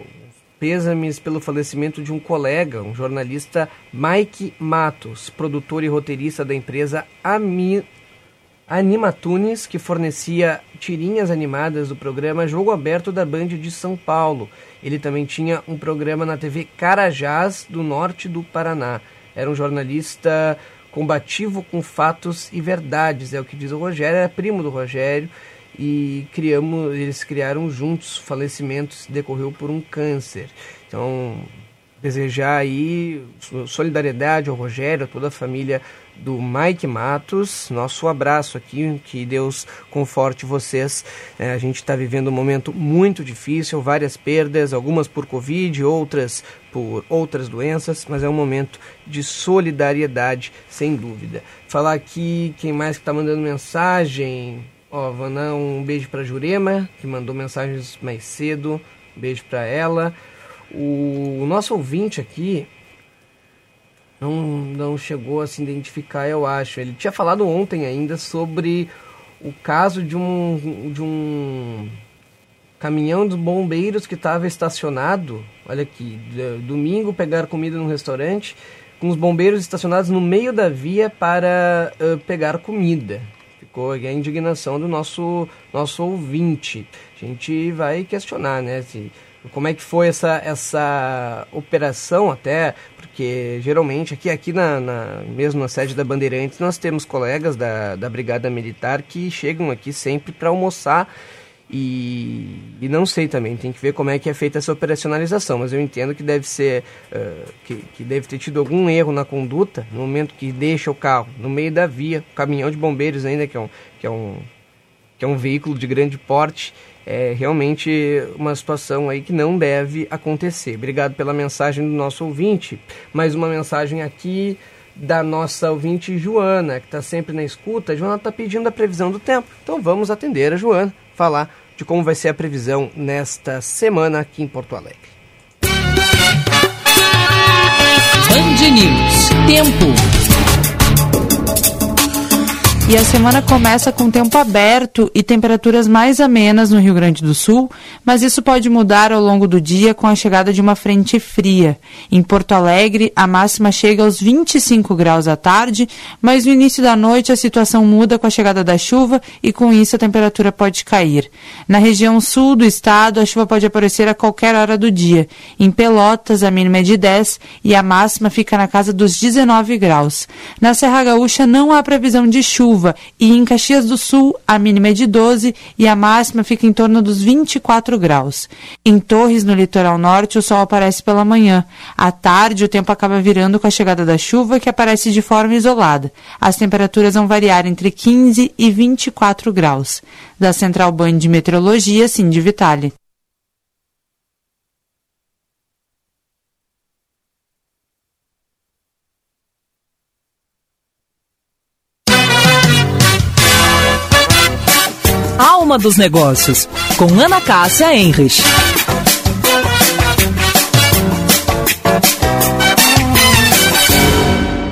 pêsames pelo falecimento de um colega, um jornalista Mike Matos, produtor e roteirista da empresa Ami... Animatunes, que fornecia tirinhas animadas do programa Jogo Aberto da Band de São Paulo. Ele também tinha um programa na TV Carajás, do norte do Paraná. Era um jornalista combativo com fatos e verdades, é o que diz o Rogério, era primo do Rogério e criamos, eles criaram juntos falecimentos decorreu por um câncer. Então, desejar aí solidariedade ao Rogério, a toda a família do Mike Matos. Nosso abraço aqui, que Deus conforte vocês. É, a gente está vivendo um momento muito difícil, várias perdas, algumas por Covid, outras por outras doenças, mas é um momento de solidariedade, sem dúvida. Falar aqui, quem mais está mandando mensagem? Ó, dar um beijo para Jurema, que mandou mensagens mais cedo. Um beijo para ela. O nosso ouvinte aqui não, não chegou a se identificar, eu acho. Ele tinha falado ontem ainda sobre o caso de um, de um caminhão dos bombeiros que estava estacionado. Olha aqui, domingo pegar comida num restaurante com os bombeiros estacionados no meio da via para uh, pegar comida ficou a indignação do nosso, nosso ouvinte. A gente vai questionar, né? Se, como é que foi essa, essa operação até, porque geralmente aqui, aqui na, na, mesmo na sede da Bandeirantes nós temos colegas da, da Brigada Militar que chegam aqui sempre para almoçar e, e, não sei também, tem que ver como é que é feita essa operacionalização, mas eu entendo que deve ser, uh, que, que deve ter tido algum erro na conduta no momento que deixa o carro no meio da via, o caminhão de bombeiros ainda, que é um, que é um, que é um veículo de grande porte, é realmente uma situação aí que não deve acontecer. Obrigado pela mensagem do nosso ouvinte. Mais uma mensagem aqui da nossa ouvinte Joana, que está sempre na escuta. A Joana está pedindo a previsão do tempo. Então vamos atender a Joana falar de como vai ser a previsão nesta semana aqui em Porto Alegre. Band News. Tempo. E a semana começa com tempo aberto e temperaturas mais amenas no Rio Grande do Sul, mas isso pode mudar ao longo do dia com a chegada de uma frente fria. Em Porto Alegre, a máxima chega aos 25 graus à tarde, mas no início da noite a situação muda com a chegada da chuva e com isso a temperatura pode cair. Na região sul do estado, a chuva pode aparecer a qualquer hora do dia. Em Pelotas, a mínima é de 10 e a máxima fica na casa dos 19 graus. Na Serra Gaúcha não há previsão de chuva chuva e em Caxias do Sul a mínima é de 12 e a máxima fica em torno dos 24 graus. Em Torres, no litoral norte, o sol aparece pela manhã. À tarde, o tempo acaba virando com a chegada da chuva, que aparece de forma isolada. As temperaturas vão variar entre 15 e 24 graus. Da Central Band de Meteorologia, Cindy Vitale. Alma dos Negócios, com Ana Cássia Enrich.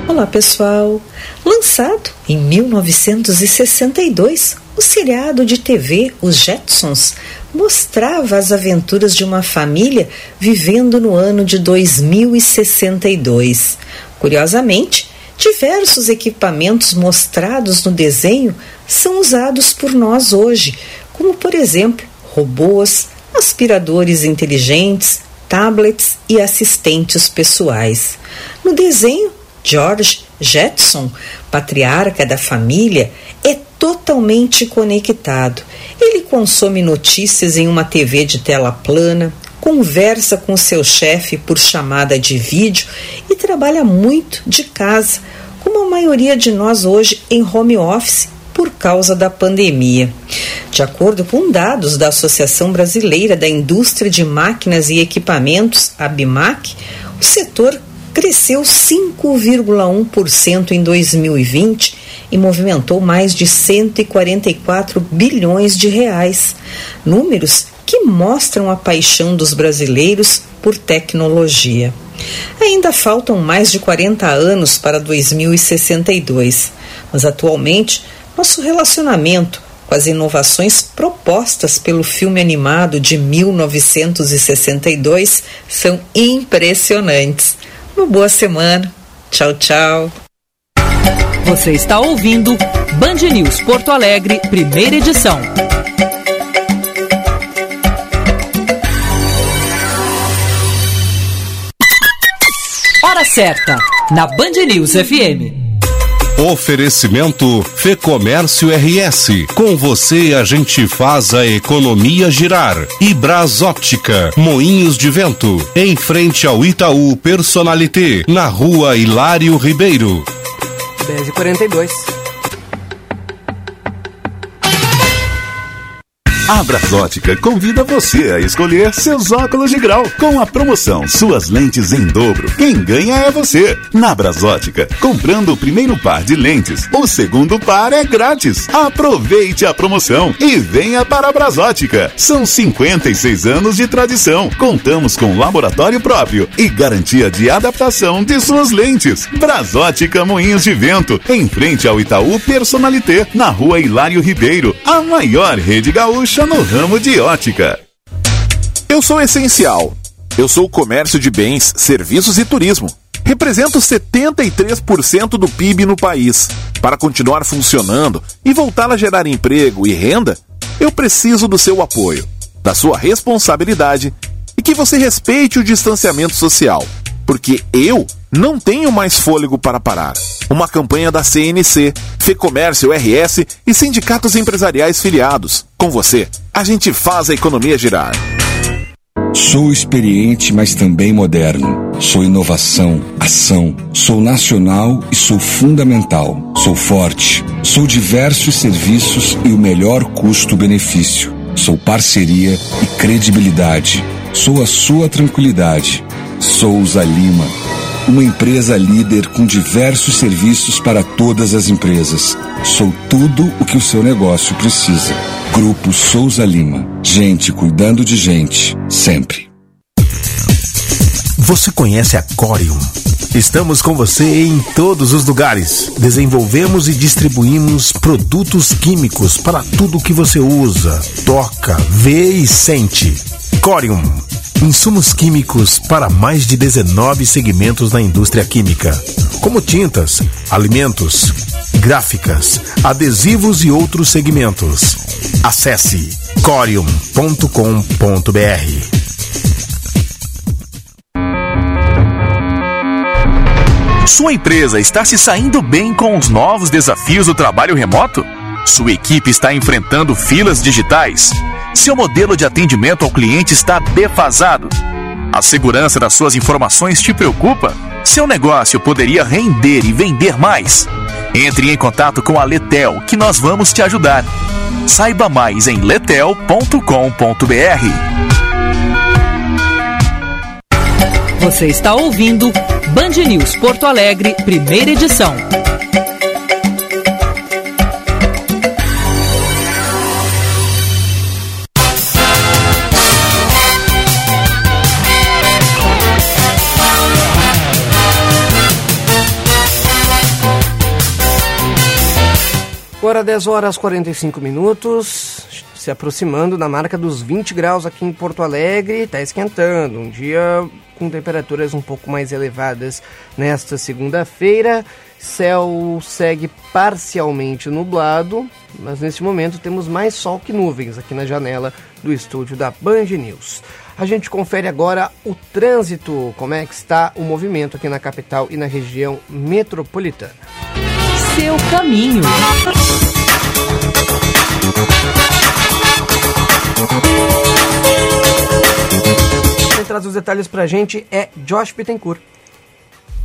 Olá, pessoal. Lançado em 1962, o seriado de TV Os Jetsons mostrava as aventuras de uma família vivendo no ano de 2062. Curiosamente, diversos equipamentos mostrados no desenho são usados por nós hoje, como por exemplo robôs, aspiradores inteligentes, tablets e assistentes pessoais. No desenho, George Jetson, patriarca da família, é totalmente conectado. Ele consome notícias em uma TV de tela plana, conversa com seu chefe por chamada de vídeo e trabalha muito de casa, como a maioria de nós hoje em home office por causa da pandemia. De acordo com dados da Associação Brasileira da Indústria de Máquinas e Equipamentos, ABMAC, o setor cresceu 5,1% em 2020 e movimentou mais de 144 bilhões de reais. Números que mostram a paixão dos brasileiros por tecnologia. Ainda faltam mais de 40 anos para 2062, mas atualmente nosso relacionamento com as inovações propostas pelo filme animado de 1962 são impressionantes. Uma boa semana. Tchau, tchau. Você está ouvindo Band News Porto Alegre, primeira edição. Hora certa, na Band News FM. Oferecimento Fê Comércio RS. Com você a gente faz a economia girar. E Bras Óptica, Moinhos de Vento. Em frente ao Itaú Personalité, na rua Hilário Ribeiro. 10h42. A Brasótica convida você a escolher seus óculos de grau com a promoção Suas Lentes em Dobro. Quem ganha é você. Na Brasótica, comprando o primeiro par de lentes, o segundo par é grátis. Aproveite a promoção e venha para a Brasótica. São 56 anos de tradição. Contamos com laboratório próprio e garantia de adaptação de suas lentes. Brasótica Moinhos de Vento, em frente ao Itaú Personalité, na rua Hilário Ribeiro, a maior rede gaúcha no ramo de ótica. Eu sou essencial. Eu sou o comércio de bens, serviços e turismo. Represento 73% do PIB no país. Para continuar funcionando e voltar a gerar emprego e renda, eu preciso do seu apoio, da sua responsabilidade e que você respeite o distanciamento social, porque eu não tenho mais fôlego para parar. Uma campanha da CNC, Fecomércio RS e sindicatos empresariais filiados. Com você, a gente faz a economia girar. Sou experiente, mas também moderno. Sou inovação, ação. Sou nacional e sou fundamental. Sou forte. Sou diversos serviços e o melhor custo-benefício. Sou parceria e credibilidade. Sou a sua tranquilidade. Souza Lima. Uma empresa líder com diversos serviços para todas as empresas. Sou tudo o que o seu negócio precisa. Grupo Souza Lima. Gente cuidando de gente, sempre. Você conhece a Corium? Estamos com você em todos os lugares. Desenvolvemos e distribuímos produtos químicos para tudo que você usa, toca, vê e sente. Corium. Insumos químicos para mais de 19 segmentos na indústria química, como tintas, alimentos, gráficas, adesivos e outros segmentos. Acesse corium.com.br. Sua empresa está se saindo bem com os novos desafios do trabalho remoto? Sua equipe está enfrentando filas digitais? Seu modelo de atendimento ao cliente está defasado? A segurança das suas informações te preocupa? Seu negócio poderia render e vender mais? Entre em contato com a Letel, que nós vamos te ajudar. Saiba mais em letel.com.br. Você está ouvindo Band News Porto Alegre, primeira edição. Agora 10 horas 45 minutos, se aproximando da marca dos 20 graus aqui em Porto Alegre, está esquentando. Um dia com temperaturas um pouco mais elevadas nesta segunda-feira. Céu segue parcialmente nublado, mas neste momento temos mais sol que nuvens aqui na janela do estúdio da Band News. A gente confere agora o trânsito, como é que está o movimento aqui na capital e na região metropolitana. Seu caminho. Quem traz os detalhes pra gente é Josh Pittencourt.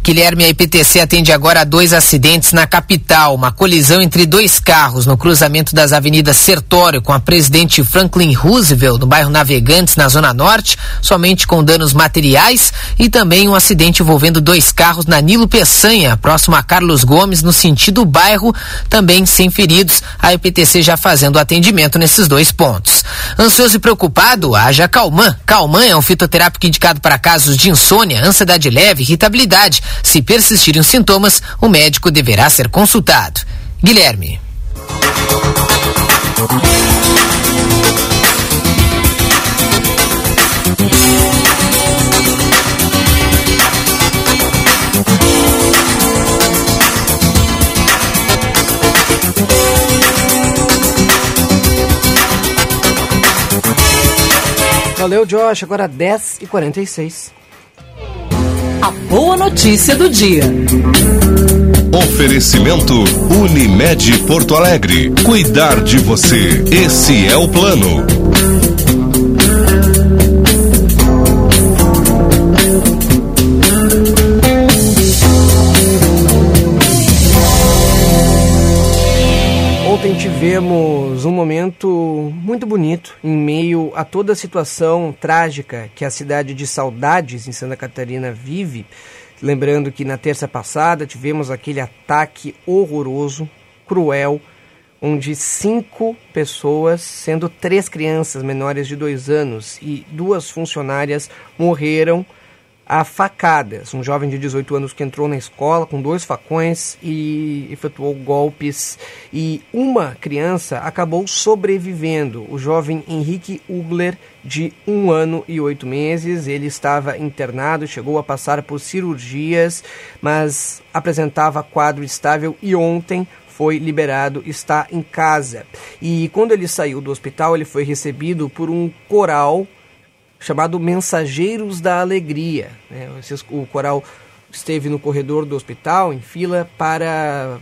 Guilherme, a IPTC atende agora a dois acidentes na capital. Uma colisão entre dois carros no cruzamento das avenidas Sertório com a presidente Franklin Roosevelt, no bairro Navegantes, na Zona Norte, somente com danos materiais. E também um acidente envolvendo dois carros na Nilo Peçanha, próximo a Carlos Gomes, no sentido bairro, também sem feridos. A IPTC já fazendo atendimento nesses dois pontos. Ansioso e preocupado, haja Calman. Calman é um fitoterápico indicado para casos de insônia, ansiedade leve, irritabilidade. Se persistirem os sintomas, o médico deverá ser consultado. Guilherme. Valeu, Josh. Agora 10h46. A boa notícia do dia. Oferecimento Unimed Porto Alegre. Cuidar de você. Esse é o plano. Ontem tivemos um momento muito bonito em meio a toda a situação trágica que a cidade de Saudades, em Santa Catarina, vive. Lembrando que na terça passada tivemos aquele ataque horroroso, cruel, onde cinco pessoas, sendo três crianças menores de dois anos e duas funcionárias, morreram a facadas. Um jovem de 18 anos que entrou na escola com dois facões e efetuou golpes. E uma criança acabou sobrevivendo. O jovem Henrique Ugler, de um ano e oito meses. Ele estava internado, chegou a passar por cirurgias, mas apresentava quadro estável e ontem foi liberado, está em casa. E quando ele saiu do hospital, ele foi recebido por um coral chamado Mensageiros da Alegria. Né? O coral esteve no corredor do hospital, em fila, para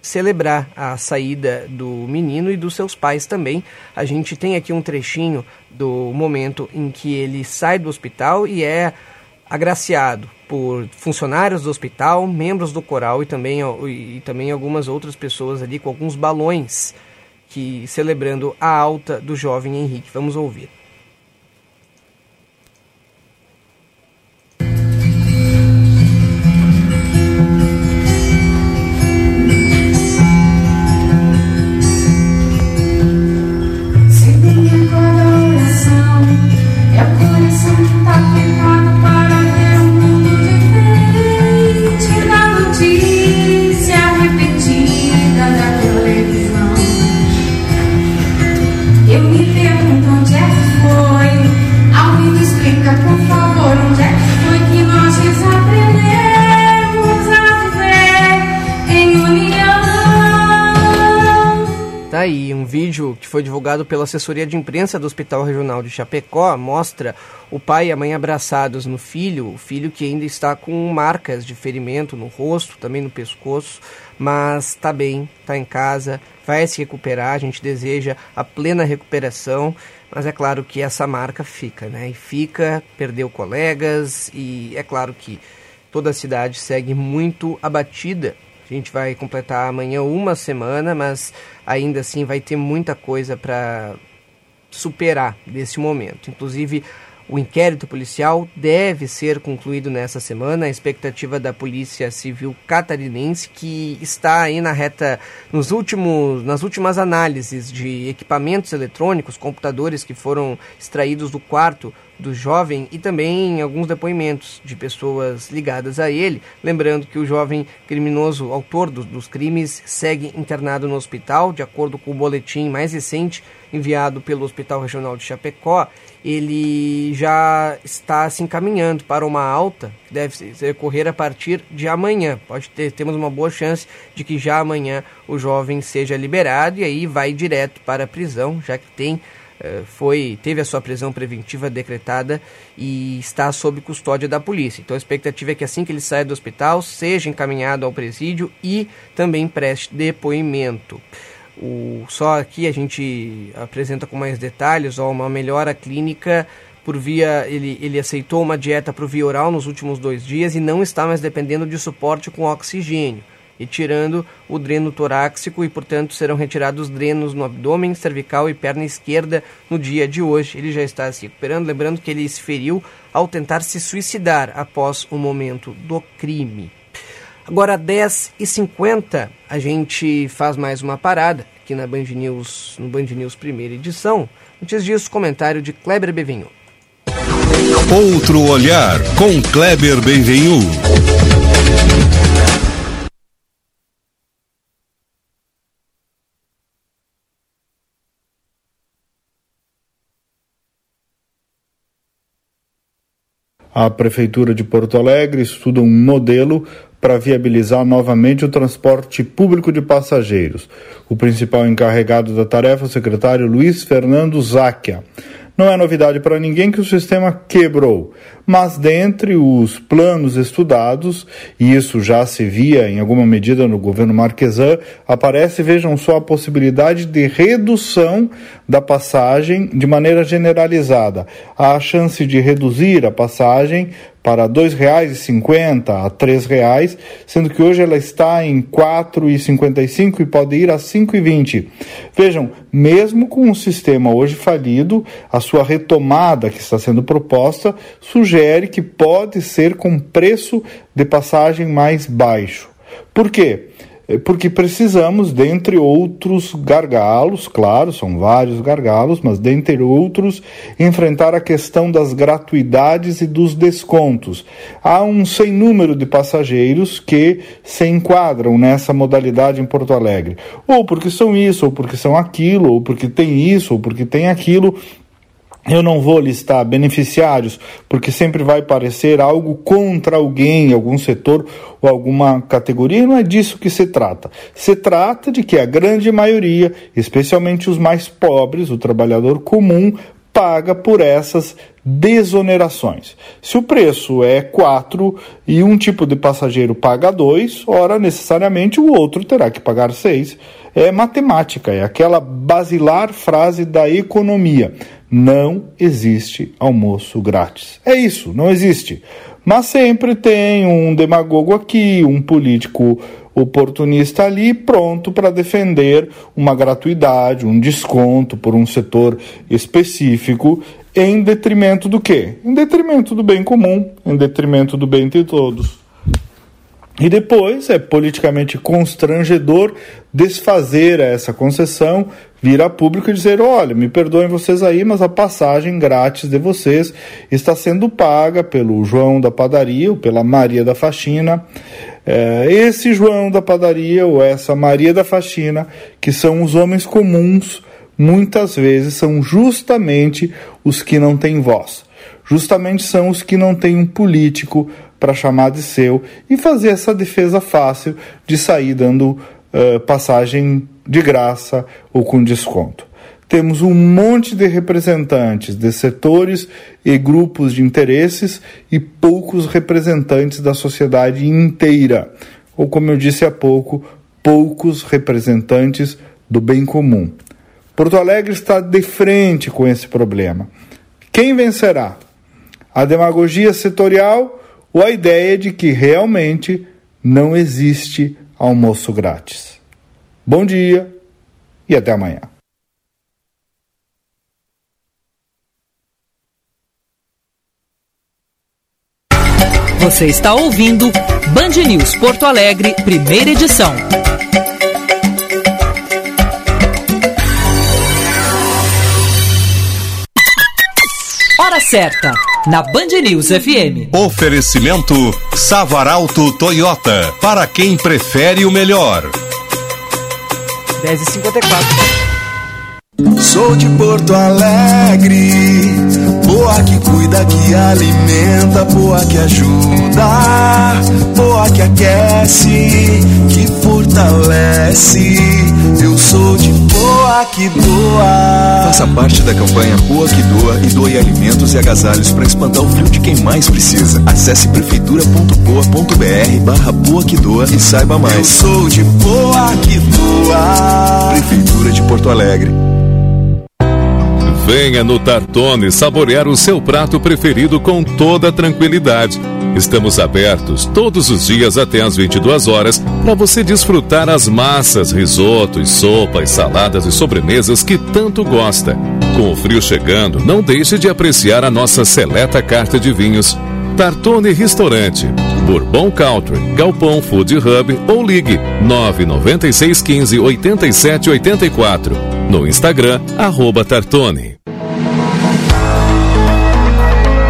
celebrar a saída do menino e dos seus pais também. A gente tem aqui um trechinho do momento em que ele sai do hospital e é agraciado por funcionários do hospital, membros do coral e também, e também algumas outras pessoas ali com alguns balões que celebrando a alta do jovem Henrique. Vamos ouvir. Aí, um vídeo que foi divulgado pela assessoria de imprensa do Hospital Regional de Chapecó mostra o pai e a mãe abraçados no filho, o filho que ainda está com marcas de ferimento no rosto, também no pescoço, mas está bem, está em casa, vai se recuperar, a gente deseja a plena recuperação, mas é claro que essa marca fica, né? E fica, perdeu colegas e é claro que toda a cidade segue muito abatida a gente vai completar amanhã uma semana, mas ainda assim vai ter muita coisa para superar desse momento. Inclusive, o inquérito policial deve ser concluído nessa semana. A expectativa da Polícia Civil catarinense, que está aí na reta, nos últimos, nas últimas análises de equipamentos eletrônicos, computadores que foram extraídos do quarto do jovem e também alguns depoimentos de pessoas ligadas a ele. Lembrando que o jovem criminoso, autor do, dos crimes, segue internado no hospital, de acordo com o boletim mais recente enviado pelo Hospital Regional de Chapecó. Ele já está se encaminhando para uma alta que deve ocorrer a partir de amanhã. Pode ter, temos uma boa chance de que já amanhã o jovem seja liberado e aí vai direto para a prisão, já que tem foi teve a sua prisão preventiva decretada e está sob custódia da polícia. Então a expectativa é que assim que ele saia do hospital, seja encaminhado ao presídio e também preste depoimento. O, só aqui a gente apresenta com mais detalhes ó, uma melhora clínica por via. Ele, ele aceitou uma dieta por via oral nos últimos dois dias e não está mais dependendo de suporte com oxigênio retirando o dreno torácico e, portanto, serão retirados drenos no abdômen, cervical e perna esquerda no dia de hoje. Ele já está se recuperando, lembrando que ele se feriu ao tentar se suicidar após o momento do crime. Agora, 10h50, a gente faz mais uma parada aqui na Band News, no Band News primeira edição. Antes disso, comentário de Kleber Bevenhu. Outro olhar com Kleber Benvenu. A Prefeitura de Porto Alegre estuda um modelo para viabilizar novamente o transporte público de passageiros. O principal encarregado da tarefa o secretário Luiz Fernando Záquia. Não é novidade para ninguém que o sistema quebrou, mas dentre os planos estudados, e isso já se via em alguma medida no governo Marquesan, aparece, vejam só, a possibilidade de redução da passagem de maneira generalizada. Há a chance de reduzir a passagem para R$ 2,50 a R$ reais, sendo que hoje ela está em R$ 4,55 e pode ir a R$ 5,20. Vejam, mesmo com um sistema hoje falido, a sua retomada que está sendo proposta sugere que pode ser com preço de passagem mais baixo. Por quê? É porque precisamos, dentre outros gargalos, claro, são vários gargalos, mas dentre outros, enfrentar a questão das gratuidades e dos descontos. Há um sem número de passageiros que se enquadram nessa modalidade em Porto Alegre, ou porque são isso, ou porque são aquilo, ou porque tem isso, ou porque tem aquilo, eu não vou listar beneficiários, porque sempre vai parecer algo contra alguém, algum setor ou alguma categoria, e não é disso que se trata. Se trata de que a grande maioria, especialmente os mais pobres, o trabalhador comum, paga por essas desonerações. Se o preço é 4 e um tipo de passageiro paga 2, ora necessariamente o outro terá que pagar 6. É matemática, é aquela basilar frase da economia. Não existe almoço grátis. É isso, não existe. Mas sempre tem um demagogo aqui, um político oportunista ali, pronto para defender uma gratuidade, um desconto por um setor específico, em detrimento do quê? Em detrimento do bem comum, em detrimento do bem de todos. E depois é politicamente constrangedor desfazer essa concessão, vir a público e dizer: olha, me perdoem vocês aí, mas a passagem grátis de vocês está sendo paga pelo João da padaria ou pela Maria da faxina. É, esse João da padaria ou essa Maria da faxina, que são os homens comuns, muitas vezes são justamente os que não têm voz. Justamente são os que não têm um político para chamar de seu e fazer essa defesa fácil de sair dando uh, passagem de graça ou com desconto. Temos um monte de representantes de setores e grupos de interesses e poucos representantes da sociedade inteira. Ou, como eu disse há pouco, poucos representantes do bem comum. Porto Alegre está de frente com esse problema. Quem vencerá? A demagogia setorial ou a ideia de que realmente não existe almoço grátis. Bom dia e até amanhã. Você está ouvindo Band News Porto Alegre, primeira edição. Hora certa na Band News FM. Oferecimento Savaralto Toyota, para quem prefere o melhor. 10h54. Sou de Porto Alegre, boa que cuida, que alimenta, boa que ajuda, boa que aquece, que fortalece. Eu sou de boa que doa. Faça parte da campanha Boa que Doa e doe alimentos e agasalhos para espantar o frio de quem mais precisa. Acesse prefeitura.boa.br barra Boa que Doa e saiba mais. Eu sou de boa que doa. Prefeitura de Porto Alegre. Venha no Tartone saborear o seu prato preferido com toda tranquilidade. Estamos abertos todos os dias até às 22 horas para você desfrutar as massas, risotos, sopas, saladas e sobremesas que tanto gosta. Com o frio chegando, não deixe de apreciar a nossa seleta carta de vinhos. Tartone Restaurante, Bourbon Country, Galpão Food Hub ou ligue 99615 8784. No Instagram, arroba Tartone.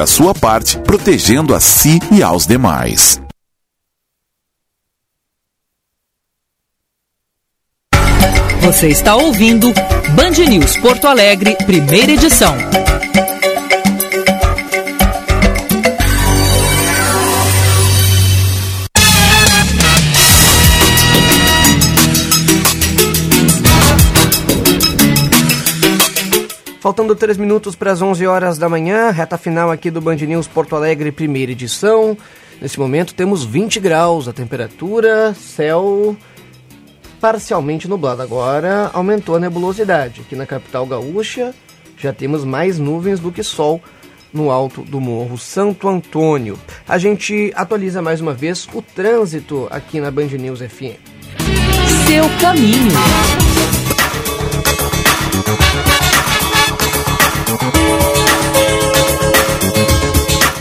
a sua parte protegendo a si e aos demais. Você está ouvindo Band News Porto Alegre, primeira edição. Faltando três minutos para as 11 horas da manhã, reta final aqui do Band News Porto Alegre, primeira edição. Nesse momento temos 20 graus a temperatura, céu parcialmente nublado. Agora aumentou a nebulosidade. Aqui na capital gaúcha já temos mais nuvens do que sol no alto do Morro Santo Antônio. A gente atualiza mais uma vez o trânsito aqui na Band News FM. Seu caminho.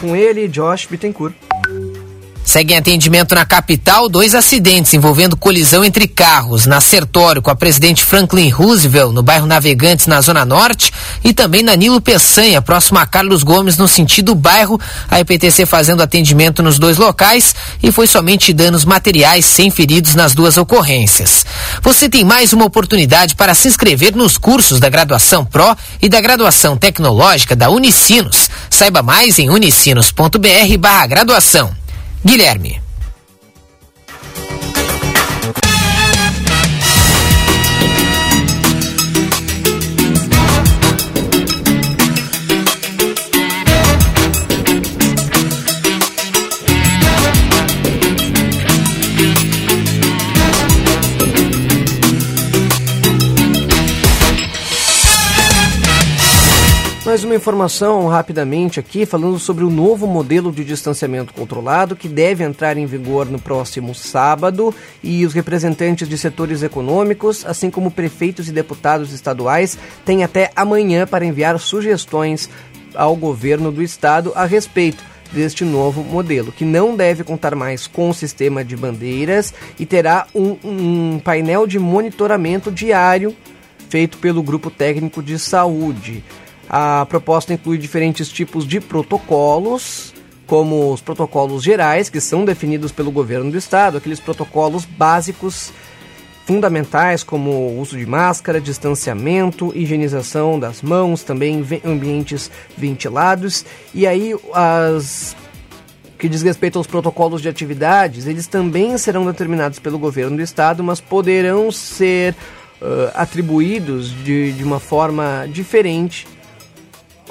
Com ele, Josh Bittencourt. Segue em atendimento na capital dois acidentes envolvendo colisão entre carros na Sertório com a presidente Franklin Roosevelt no bairro Navegantes na Zona Norte e também na Nilo Peçanha, próximo a Carlos Gomes no sentido bairro, a IPTC fazendo atendimento nos dois locais e foi somente danos materiais sem feridos nas duas ocorrências. Você tem mais uma oportunidade para se inscrever nos cursos da graduação Pro e da graduação tecnológica da Unicinos. Saiba mais em unicinos.br barra graduação. Guilherme. Mais uma informação rapidamente aqui, falando sobre o novo modelo de distanciamento controlado que deve entrar em vigor no próximo sábado e os representantes de setores econômicos, assim como prefeitos e deputados estaduais, têm até amanhã para enviar sugestões ao governo do estado a respeito deste novo modelo, que não deve contar mais com o sistema de bandeiras e terá um, um painel de monitoramento diário feito pelo Grupo Técnico de Saúde. A proposta inclui diferentes tipos de protocolos, como os protocolos gerais, que são definidos pelo governo do estado, aqueles protocolos básicos fundamentais como o uso de máscara, distanciamento, higienização das mãos, também ambientes ventilados. E aí as que diz respeito aos protocolos de atividades, eles também serão determinados pelo governo do estado, mas poderão ser uh, atribuídos de, de uma forma diferente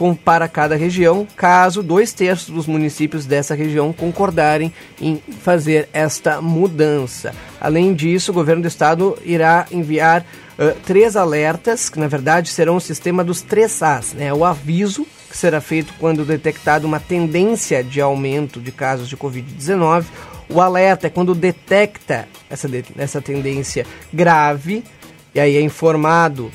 com, para cada região, caso dois terços dos municípios dessa região concordarem em fazer esta mudança. Além disso, o governo do estado irá enviar uh, três alertas, que na verdade serão o sistema dos três As, né? O aviso, que será feito quando detectada uma tendência de aumento de casos de Covid-19. O alerta é quando detecta essa, essa tendência grave, e aí é informado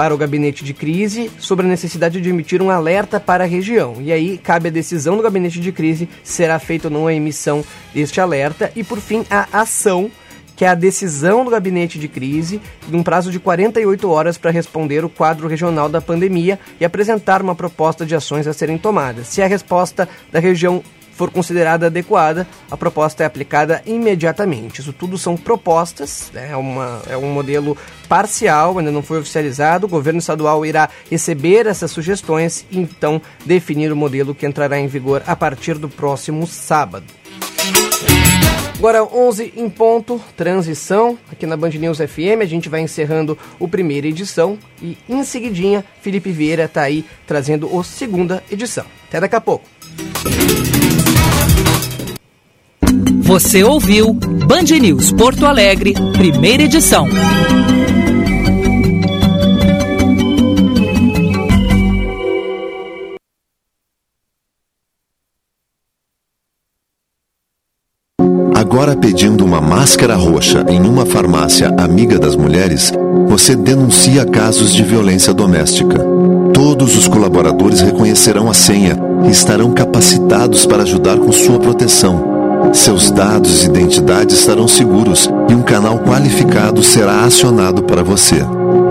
para o gabinete de crise sobre a necessidade de emitir um alerta para a região. E aí cabe a decisão do gabinete de crise se será feita ou não a emissão deste alerta e por fim a ação que é a decisão do gabinete de crise, em um prazo de 48 horas para responder o quadro regional da pandemia e apresentar uma proposta de ações a serem tomadas. Se a resposta da região for considerada adequada, a proposta é aplicada imediatamente. Isso tudo são propostas, né? é, uma, é um modelo parcial, ainda não foi oficializado. O governo estadual irá receber essas sugestões e então definir o modelo que entrará em vigor a partir do próximo sábado. Agora 11 em ponto, transição, aqui na Band News FM, a gente vai encerrando o primeira edição e em seguidinha Felipe Vieira está aí trazendo o segunda edição. Até daqui a pouco. Você ouviu Band News Porto Alegre, primeira edição. Agora pedindo uma máscara roxa em uma farmácia amiga das mulheres, você denuncia casos de violência doméstica. Todos os colaboradores reconhecerão a senha e estarão capacitados para ajudar com sua proteção. Seus dados e identidade estarão seguros e um canal qualificado será acionado para você.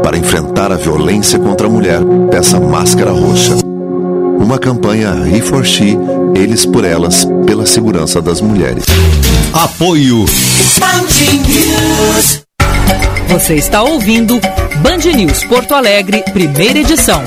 Para enfrentar a violência contra a mulher, peça máscara roxa. Uma campanha He for She, eles por elas, pela segurança das mulheres. Apoio. Você está ouvindo Band News Porto Alegre, primeira edição.